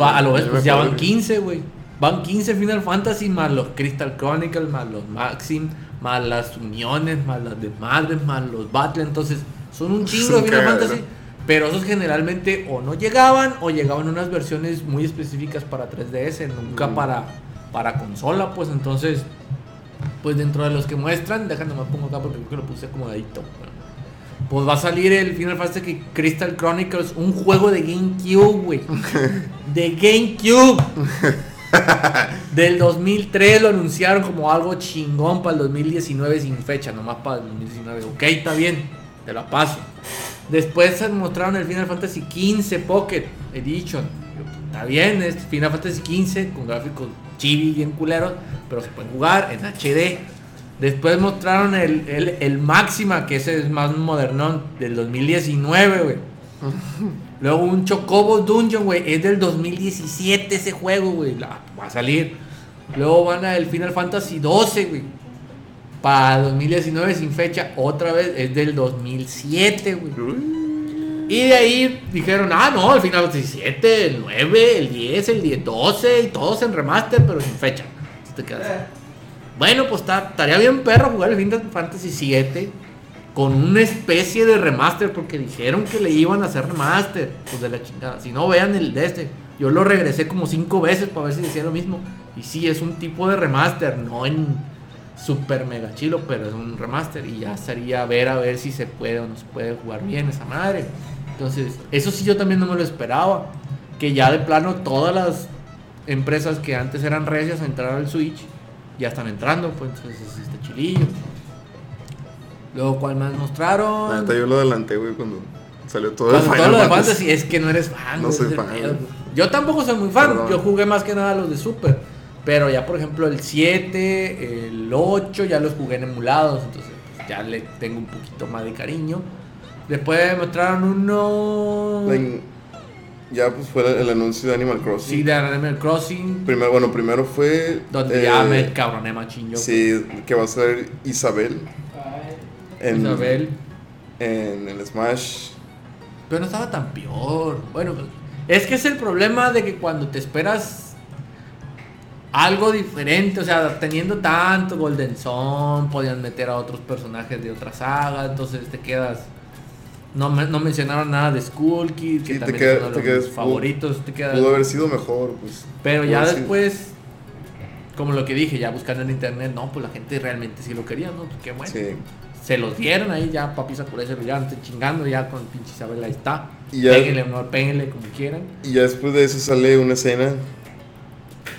Va, a lo ves, pues ya van que- 15, güey. Van 15 Final Fantasy más los Crystal Chronicles, más los Maxim, más las uniones, más las desmadres, más los Battle. Entonces, son un chingo de Final. Fantasy. Pero esos generalmente o no llegaban o llegaban unas versiones muy específicas para 3DS, nunca Mm. para, para consola. Pues entonces, pues dentro de los que muestran, déjame me pongo acá porque creo que lo puse acomodadito. Pues va a salir el Final Fantasy Crystal Chronicles, un juego de GameCube, güey. De GameCube. Del 2003 lo anunciaron como algo chingón para el 2019 sin fecha, nomás para el 2019. Ok, está bien, te la paso. Después se mostraron el Final Fantasy XV Pocket Edition. Está bien, es Final Fantasy XV con gráficos chibi bien culeros, pero se pueden jugar en HD. Después mostraron el, el, el Máxima, que ese es más modernón, del 2019, güey. Luego un Chocobo Dungeon, güey, es del 2017 ese juego, güey. Va a salir. Luego van a el Final Fantasy 12, güey. Para 2019 sin fecha, otra vez es del 2007, güey. Y de ahí dijeron, ah, no, el Final Fantasy 7, el 9, el 10, el 10, 12 y todos en remaster, pero sin fecha. Te quedas. Bueno, pues estaría bien perro jugar el Final Fantasy 7 con una especie de remaster porque dijeron que le iban a hacer remaster. Pues de la chingada. Si no, vean el de este. Yo lo regresé como cinco veces para ver si decía lo mismo. Y sí, es un tipo de remaster, no en super mega chilo, pero es un remaster. Y ya sería ver a ver si se puede o no se puede jugar bien esa madre. Entonces, eso sí yo también no me lo esperaba. Que ya de plano todas las empresas que antes eran recias a entrar al Switch ya están entrando, pues entonces este chilillo. Luego, ¿cuál más mostraron? yo lo adelanté, güey, cuando salió todo Cuando el todo lo de Fantasy. Es que no eres fan. No soy fan. Yo tampoco soy muy fan. Perdón. Yo jugué más que nada los de Super. Pero ya, por ejemplo, el 7, el 8, ya los jugué en emulados. Entonces, pues, ya le tengo un poquito más de cariño. Después mostraron uno. Ya pues fue el, el anuncio de Animal Crossing. Sí, de Animal Crossing. Primero, bueno, primero fue. Donde eh, ya me cabroné machín yo. Sí, que va a ser Isabel. En, Isabel. En el Smash. Pero no estaba tan peor. Bueno, es que es el problema de que cuando te esperas algo diferente, o sea, teniendo tanto Golden Sun, podían meter a otros personajes de otra saga, entonces te quedas. No, no mencionaron nada de Skull Kid, que Sí, te también queda- es uno de te los quedas- favoritos. Te Pudo haber sido mejor, pues. Pero ya sido- después, como lo que dije, ya buscando en internet, no, pues la gente realmente sí lo quería, ¿no? Pues qué bueno. Sí. Se los dieron ahí ya, papi Sakura se lo ya estoy chingando ya con pinche Isabel ahí está. Y ya- Péguenle, no, péguenle como quieran. Y ya después de eso sale una escena.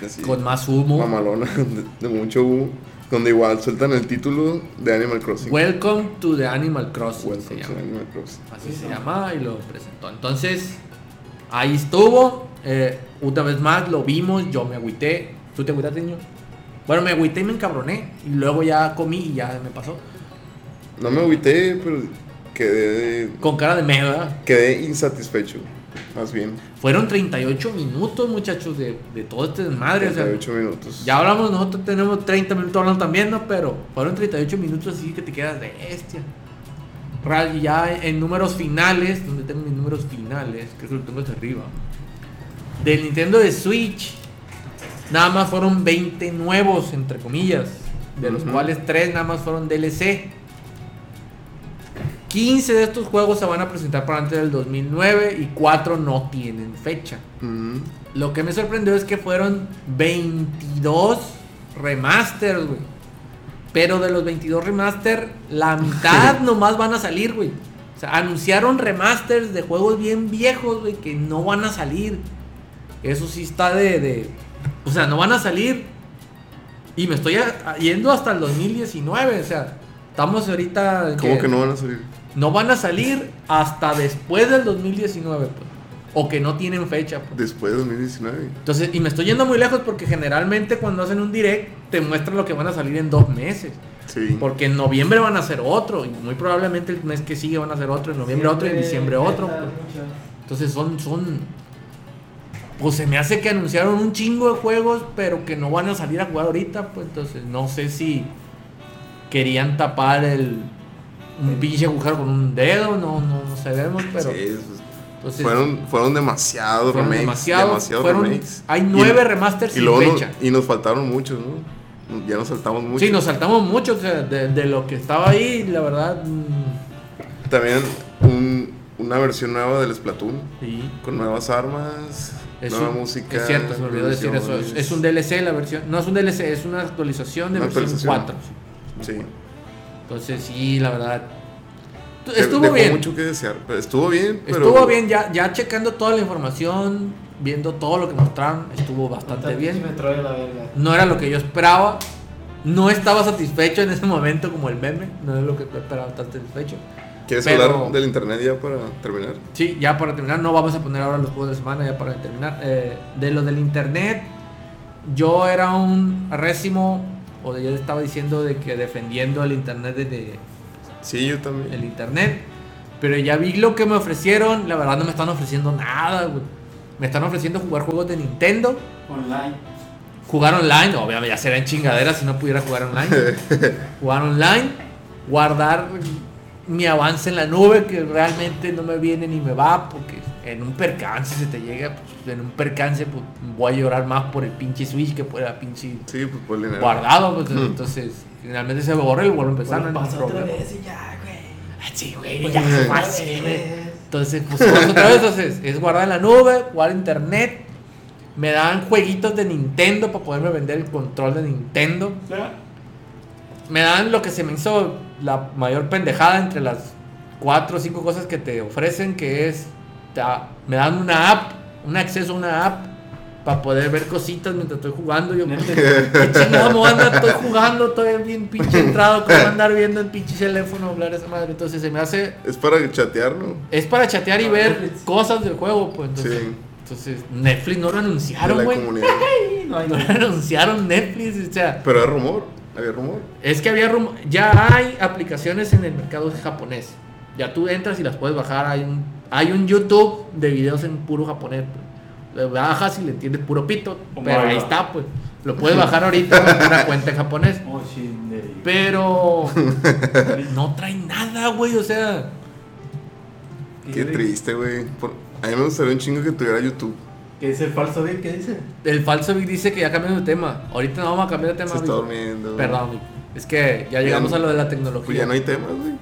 Así, Con más humo. mamalona, de, de mucho humo. Donde igual sueltan el título de Animal Crossing. Welcome to the Animal Crossing Welcome se to llama. Animal Crossing. Así se llama y lo presentó. Entonces, ahí estuvo. eh, una vez más lo vimos, yo me agüité. ¿Tú te agüitaste, niño? Bueno, me agüité y me encabroné. Y luego ya comí y ya me pasó. No me agüité, pero quedé, Con cara de mega. quedé insatisfecho. Más bien, Fueron 38 minutos, muchachos, de, de todo este desmadre. o sea, 38 minutos. Ya hablamos, nosotros tenemos 30 minutos hablando también, ¿no? Pero fueron 38 minutos así que te quedas de bestia. Real, ya en números finales, donde tengo mis números finales, creo que lo tengo hacia arriba. Del Nintendo de Switch, nada más fueron 20 nuevos, entre comillas. De los cuales 3 nada más fueron DLC. 15 de estos juegos se van a presentar para antes del 2009 y 4 no tienen fecha. Lo que me sorprendió es que fueron 22 remasters, güey. Pero de los 22 remaster, la mitad nomás van a salir, güey. O sea, anunciaron remasters de juegos bien viejos, güey, que no van a salir. Eso sí está de, de- O sea, no van a salir. Y me estoy yendo hasta el 2019, o sea, estamos ahorita... ¿Cómo que no van a salir? No van a salir hasta después del 2019, pues. O que no tienen fecha, pues. Después de 2019. Entonces, y me estoy yendo muy lejos porque generalmente cuando hacen un direct te muestran lo que van a salir en dos meses. Sí. Porque en noviembre van a hacer otro y muy probablemente el mes que sigue van a hacer otro, en noviembre otro y en diciembre otro. pues. Entonces son, son, pues se me hace que anunciaron un chingo de juegos pero que no van a salir a jugar ahorita, pues entonces no sé si querían tapar el, un pinche agujero con un dedo, no, no, no sabemos, pero... Sí, entonces, fueron, fueron demasiados remakes. demasiados fueron- remakes. hay Y- nueve remasters y sin luego no- fecha. y nos faltaron muchos, ¿no? Ya nos saltamos muchos. Sí, nos saltamos mucho o sea, de, de lo que estaba ahí, la verdad. mm, También un- una versión nueva del Splatoon. sí. Con nuevas armas, Es, nueva un- música. es cierto, se me olvidó decir eso. Es, es un DLC la versión. No es un DLC, es una actualización de Una versión actualización. 4. sí. Sí. Entonces, sí, la verdad. Estuvo dejó bien. mucho que desear. pero Estuvo bien, pero. Estuvo bien, ya, ya checando toda la información, viendo todo lo que mostraron, estuvo bastante bien. Me trae la verga. No era lo que yo esperaba. No estaba satisfecho en ese momento como el meme. No es lo que yo esperaba estar satisfecho. ¿Quieres pero- hablar del internet ya para terminar? Sí, ya para terminar, no vamos a poner ahora los juegos de semana, ya para terminar. Eh, de lo del internet, yo era un récimo, o ya estaba diciendo de que defendiendo el internet desde Sí, yo también. el internet, pero ya vi lo que me ofrecieron, la verdad no me están ofreciendo nada, güey. Me están ofreciendo jugar juegos de Nintendo, Online. jugar online, obviamente ya serían chingaderas si no pudiera jugar online. jugar online, guardar mi avance en la nube que realmente no me viene ni me va porque en un percance se te llega, pues, en un percance pues, voy a llorar más por el pinche Switch que por la pinche Sí, pues por el guardado, pues, entonces finalmente se borra y vuelvo a empezar, Bueno, no pasa otra problema. vez y ya, güey. Ah, Sí, güey, Pues, ya, fácil, güey. Entonces, pues otra vez, entonces, es guardar en la nube, jugar internet. Me dan jueguitos de Nintendo para poderme vender el control de Nintendo. Me dan lo que se me hizo la mayor pendejada entre las cuatro o cinco cosas que te ofrecen, que es, me dan una app, un acceso a una app para poder ver cositas mientras estoy jugando. Yo. ¿qué chingado me voy a andar? Estoy jugando, estoy bien pinche entrado, ¿cómo andar viendo el pinche teléfono hablar esa madre? Entonces se me hace Es para chatear, ¿no? es para chatear y ver Netflix. cosas del juego, pues entonces, Sí. entonces Netflix no lo anunciaron, güey. No No lo anunciaron Netflix, o sea, Pero hay rumor. Había rumor. es que había rum- ya hay aplicaciones en el mercado japonés. Ya tú entras y las puedes bajar, hay un hay un YouTube de videos en puro japonés. pues. Le bajas y le entiendes puro pito, Oh pero ahí God. está, pues. Lo puedes bajar ahorita en una cuenta en japonés. Oh, Pero no trae nada, güey, o sea, Qué triste, güey. Por- A mí me gustaría un chingo que tuviera YouTube. ¿Qué dice el falso Bill? ¿Qué dice? El falso Vic dice que ya cambiamos de tema. Ahorita no vamos a cambiar de tema. Se está Vic. durmiendo. Perdón, Vic. Es que ya llegamos Ya a lo de la tecnología. Pues ya no hay temas, güey.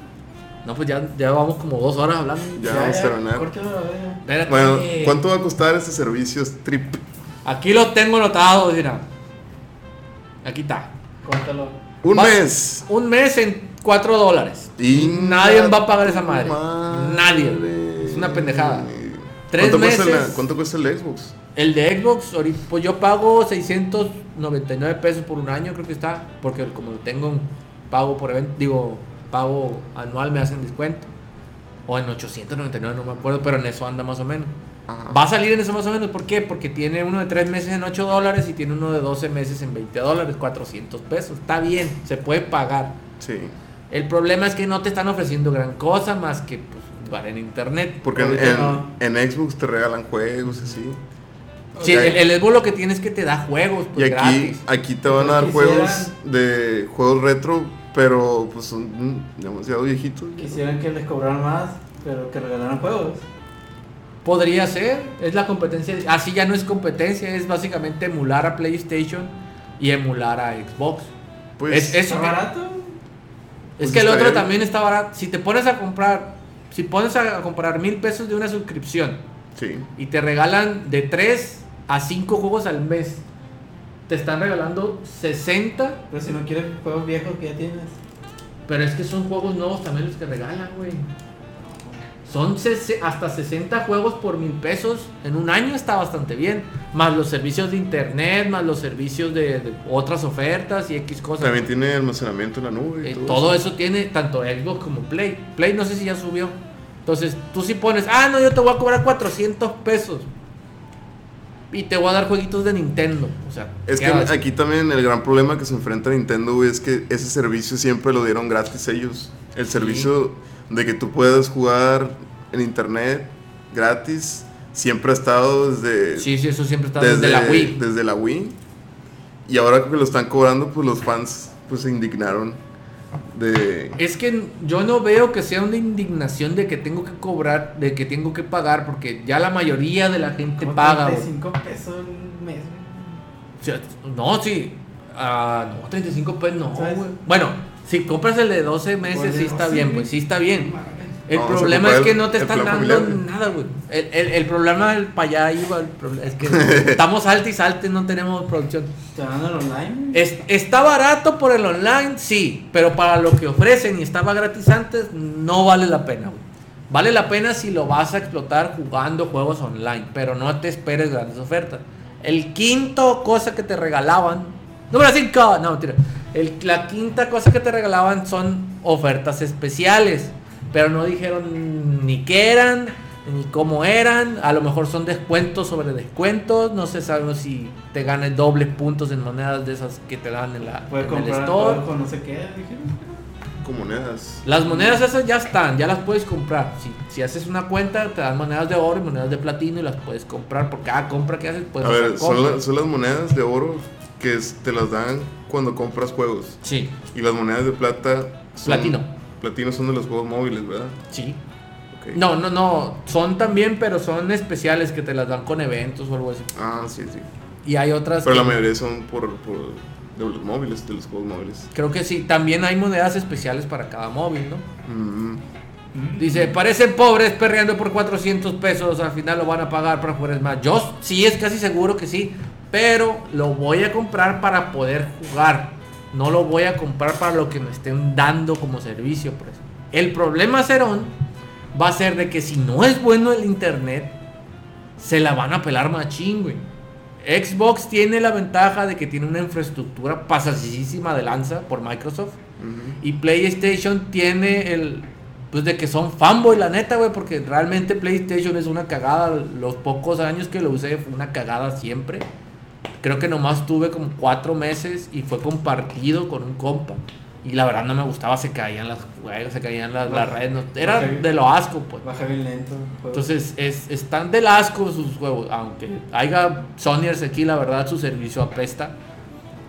No, pues ya, ya vamos como dos horas hablando. Ya vamos a terminar. Bueno, ¿cuánto va a costar este servicio Strip? Aquí lo tengo anotado, mira. Aquí está. Córtalo. Un Va- mes. Un mes en 4 dólares. Y Nadie va a pagar esa madre. Madre. Nadie. Es una pendejada. Tres ¿Cuánto cuesta, meses. ¿Cuánto cuesta el Xbox? El de Xbox, ahorita, pues yo pago 699 pesos por un año, creo que está. Porque como lo tengo en pago por evento, digo, pago anual, me hacen descuento. O en 899, no me acuerdo, pero en eso anda más o menos. Ajá. Va a salir en eso más o menos, ¿por qué? Porque tiene uno de 3 meses en 8 dólares y tiene uno de 12 meses en 20 dólares, 400 pesos. Está bien, se puede pagar. Sí. El problema es que no te están ofreciendo gran cosa más que pues, jugar en internet. Porque en, en- no. en Xbox te regalan juegos y así. Sí, el, el Xbox lo que tienes es que te da juegos Y pues, aquí, gratis. aquí te van a dar juegos de juegos retro, pero pues son demasiado viejitos. Quisieran que les cobraran más, pero que regalaran juegos. Podría ser, es la competencia. Así ya no es competencia, es básicamente emular a PlayStation y emular a Xbox. Pues es, eso ¿Está que- barato? es pues que el otro bien. también está barato. Si te pones a comprar, si pones a comprar mil pesos de una suscripción sí. y te regalan de 3 a 5 juegos al mes, te están regalando 60, Pero si no quieres juegos viejos que ya tienes. pero es que son juegos nuevos también los que regalan, güey. Son hasta 60 juegos por mil pesos en un año está bastante bien. Más los servicios de internet, más los servicios de, de otras ofertas y X cosas. También tiene almacenamiento en la nube. y Eh, todo eso tiene tanto Xbox como Play. Play no sé si ya subió. Entonces tú si pones, ah, no, yo te voy a cobrar 400 pesos. Y te voy a dar jueguitos de Nintendo. O sea, Es ¿qué que haces? aquí también el gran problema que se enfrenta Nintendo, güey, es que ese servicio siempre lo dieron gratis ellos. El servicio de que tú puedas jugar en internet gratis siempre ha estado desde, Sí, sí, eso siempre está desde, la Wii. desde la Wii. Y ahora que lo están cobrando, pues los fans pues se indignaron de... Es que yo no veo que sea una indignación de que tengo que cobrar, de que tengo que pagar, porque ya la mayoría de la gente Como paga. güey. 35 pesos al mes. güey. O sea, no, sí. Ah, no, 35 pesos no. Bueno, si compras el de 12 meses, sí está 12, bien, pues sí está bien. El problema es que el- no te están dando familiar. nada, güey. El, el, el problema del para allá iba, es que estamos altos y saltes, no tenemos producción. ¿Te dan el online? Es- está barato por el online, sí, pero para lo que ofrecen y estaba gratis antes, no vale la pena, güey. Vale la pena si lo vas a explotar jugando juegos online, pero no te esperes grandes ofertas. El quinto cosa que te regalaban, número 5, no, mentira. El- la quinta cosa que te regalaban son ofertas especiales, pero no dijeron ni qué eran, ni cómo eran. A lo mejor son descuentos sobre descuentos. No se sabe si te ganes dobles puntos en monedas de esas que te dan en, la, Puedes en el store. con no sé qué. dijeron. con monedas. Las monedas esas ya están, ya las puedes comprar. Si, si haces una cuenta, te dan monedas de oro y monedas de platino y las puedes comprar. Por cada compra que haces, puedes A hacer ver, son, compras. la- son las monedas de oro que es- te las dan cuando compras juegos. Sí, Y las monedas de plata son... Platino. Platino son de los juegos móviles, ¿verdad? sí. No, no, no. Son también, pero son especiales que te las dan con eventos o algo así. Ah, sí, sí. Y hay otras. Pero que- la mayoría son por, por de los móviles, de los juegos móviles. Creo que sí. También hay monedas especiales para cada móvil, ¿no? Mm, Dice, parecen pobres perreando por 400 pesos, al final lo van a pagar para jugar más. Yo sí es casi seguro que sí, pero lo voy a comprar para poder jugar. No lo voy a comprar para lo que me estén dando como servicio. Pues. El problema, Cerón, va a ser de que si no es bueno el internet, se la van a pelar machín, güey. Xbox tiene la ventaja de que tiene una infraestructura pasasísima de lanza por Microsoft. Y PlayStation tiene el. Pues de que son fanboy, la neta, güey, porque realmente PlayStation es una cagada. Los pocos años que lo usé fue una cagada siempre. Creo que nomás tuve como cuatro meses y fue compartido con un compa. Y la verdad no me gustaba, se caían las juegos, se caían las, las redes. no- era Baja- de lo asco, pues. Baja bien lento. Entonces, es, están del asco sus juegos. Aunque haya Sonyers aquí, la verdad, su servicio apesta.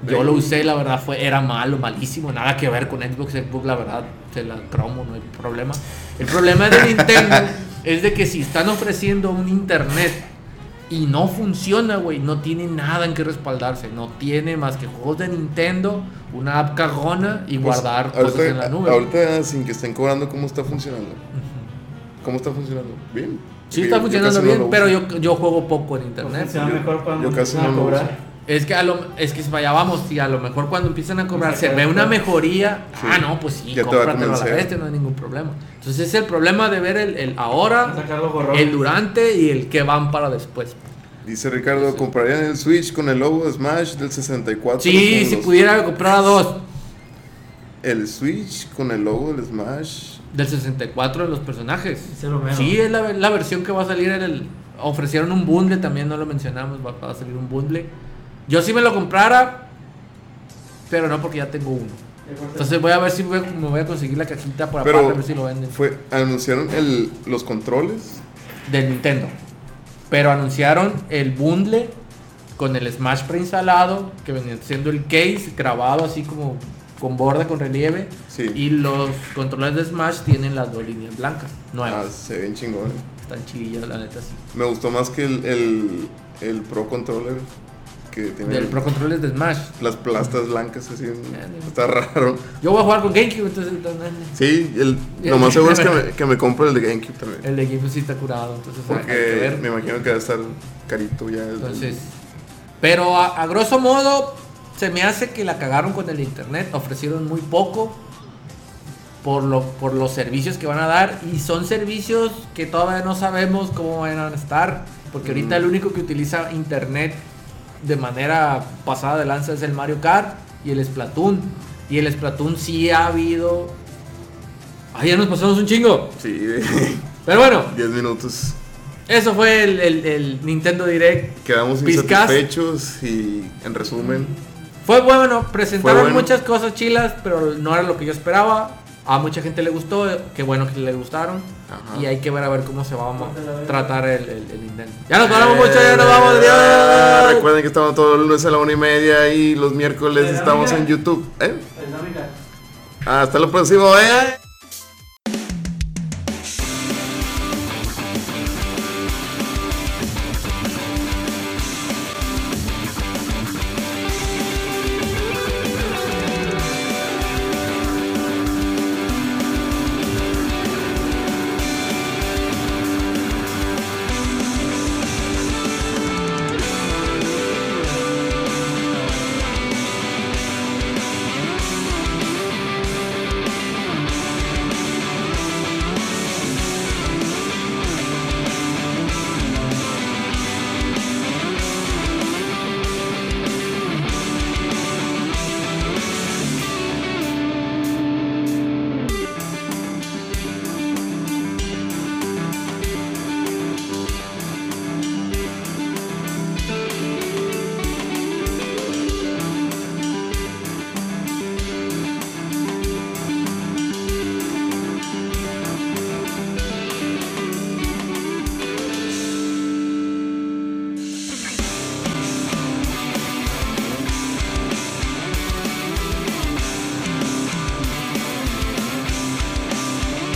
Yo lo usé, la verdad, fue, era malo, malísimo. Nada que ver con Xbox. Xbox, la verdad, se la cromo, no hay problema. El problema de Nintendo es de que si están ofreciendo un internet y no funciona, güey, no tiene nada en que respaldarse. No tiene más que juegos de Nintendo, una app cagona y Pues, guardar cosas ahorita, en la nube. Ahorita, sin que estén cobrando, ¿cómo está funcionando? ¿Cómo está funcionando? Bien. Sí está funcionando no bien, pero yo, yo juego poco en internet. funciona yo- mejor cuando yo casi no a lo cobrar. Es que a lo, es que vaya vamos y a lo mejor cuando empiezan a cobrar se ve una mejoría. Sí. Ah, no, pues sí, a cómpratelo a la bestia, no hay ningún problema. Entonces es el problema de ver el, el ahora, el durante y el que van para después. Dice Ricardo, ¿comprarían el Switch con el logo de Smash del 64? Sí, si los- pudiera comprar a dos El Switch con el logo del Smash. del 64 de los personajes. Sí, es la, la versión que va a salir en el... Ofrecieron un bundle, también no lo mencionamos, va, va a salir un bundle. Yo sí me lo comprara, pero no porque ya tengo uno. Entonces voy a ver si voy- me voy a conseguir la cajita para Pero ver si lo venden. fue, anunciaron el, los controles. del Nintendo. Pero anunciaron el bundle con el Smash preinstalado, que venía siendo el case grabado así como con borde, con relieve. Sí. Y los controles de Smash tienen las dos líneas blancas, Ah, nuevas. se ven chingón. Están chillas, la neta, sí. Me gustó más que el, el, el Pro Controller que tiene Del Pro de Smash. las plastas blancas así. Está raro. Yo voy a jugar con GameCube, entonces Sí, el, lo más seguro es que me, que me compre el de GameCube también. el de GameCube sí está curado. Entonces, hay que Porque ver. me imagino que va a estar carito ya. el- Entonces, pero a, a grosso modo, se me hace que la cagaron con el internet. Ofrecieron muy poco por, lo, por los servicios que van a dar. Y son servicios que todavía no sabemos cómo van a estar. Porque ahorita el único que utiliza internet de manera pasada de lanza es el Mario Kart y el Splatoon. Y el Splatoon sí ha habido. Ay, ya nos pasamos un chingo. Sí, Pero bueno, 10 minutos. eso fue el, el- el Nintendo Direct. Quedamos Pizcas. insatisfechos y en resumen, Fue bueno, presentaron Fue bueno. muchas cosas chilas, pero no era lo que yo esperaba. A mucha gente le gustó, qué bueno que le gustaron. Ajá. Y hay que ver a ver cómo se va a tratar el, el, el Nintendo. Ya nos vamos mucho, ya nos vamos, Eh, adiós. Recuerden que estamos todos los lunes a la una y media y los miércoles estamos en YouTube. ¿Eh? Hasta lo próximo, ¿eh?